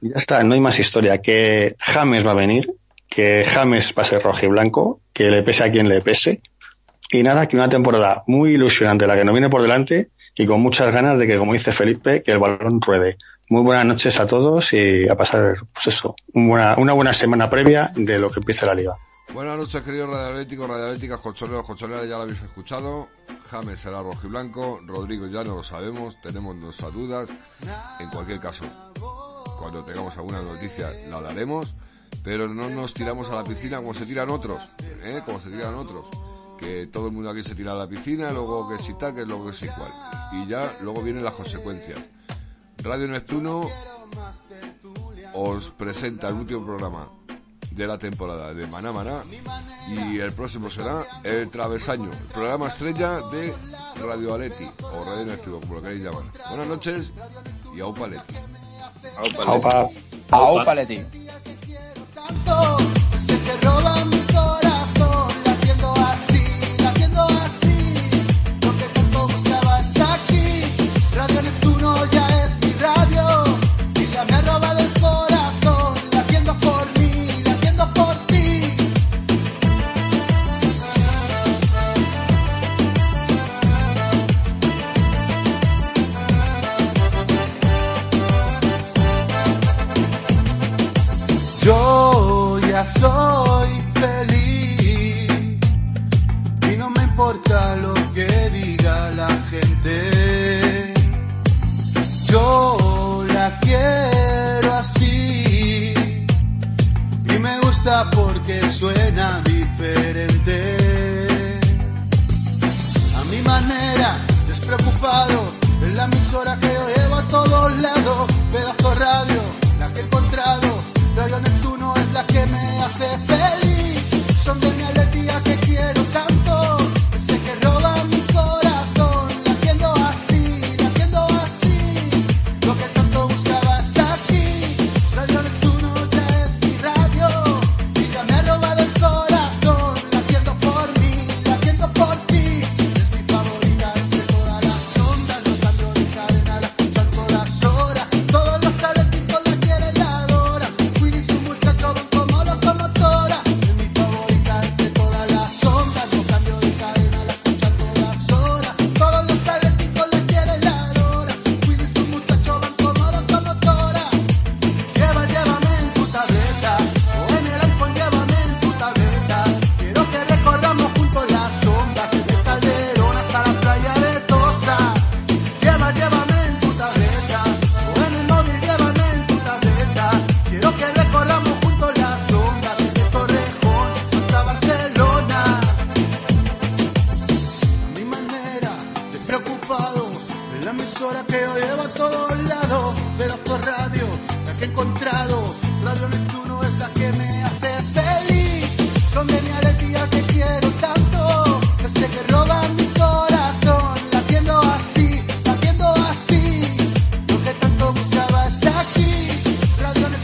[SPEAKER 3] Y ya está, no hay más historia, que James va a venir, que James va a ser rojo y blanco, que le pese a quien le pese. Y nada, que una temporada muy ilusionante la que nos viene por delante y con muchas ganas de que, como dice Felipe, que el balón ruede. Muy buenas noches a todos y a pasar, pues eso, un buena- una buena semana previa de lo que empiece la liga.
[SPEAKER 2] Buenas noches, queridos radioatléticos, radioatléticas, colchoneros, colchoneras, ya lo habéis escuchado. James será rojo y blanco, Rodrigo ya no lo sabemos, tenemos nuestras dudas. En cualquier caso, cuando tengamos alguna noticia la daremos, pero no nos tiramos a la piscina como se tiran otros, ¿eh? Como se tiran otros. Que todo el mundo aquí se tira a la piscina, luego que si tal, que luego que si cual. Y ya luego vienen las consecuencias. Radio Neptuno os presenta el último programa de la temporada de Maná Maná y el próximo será El Travesaño, el programa estrella de Radio Aleti o Radio Neptuno, como lo queréis llamar. Buenas noches y a Leti.
[SPEAKER 3] Aupa.
[SPEAKER 4] Aupa, Leti.
[SPEAKER 11] Se te roba mi corazón,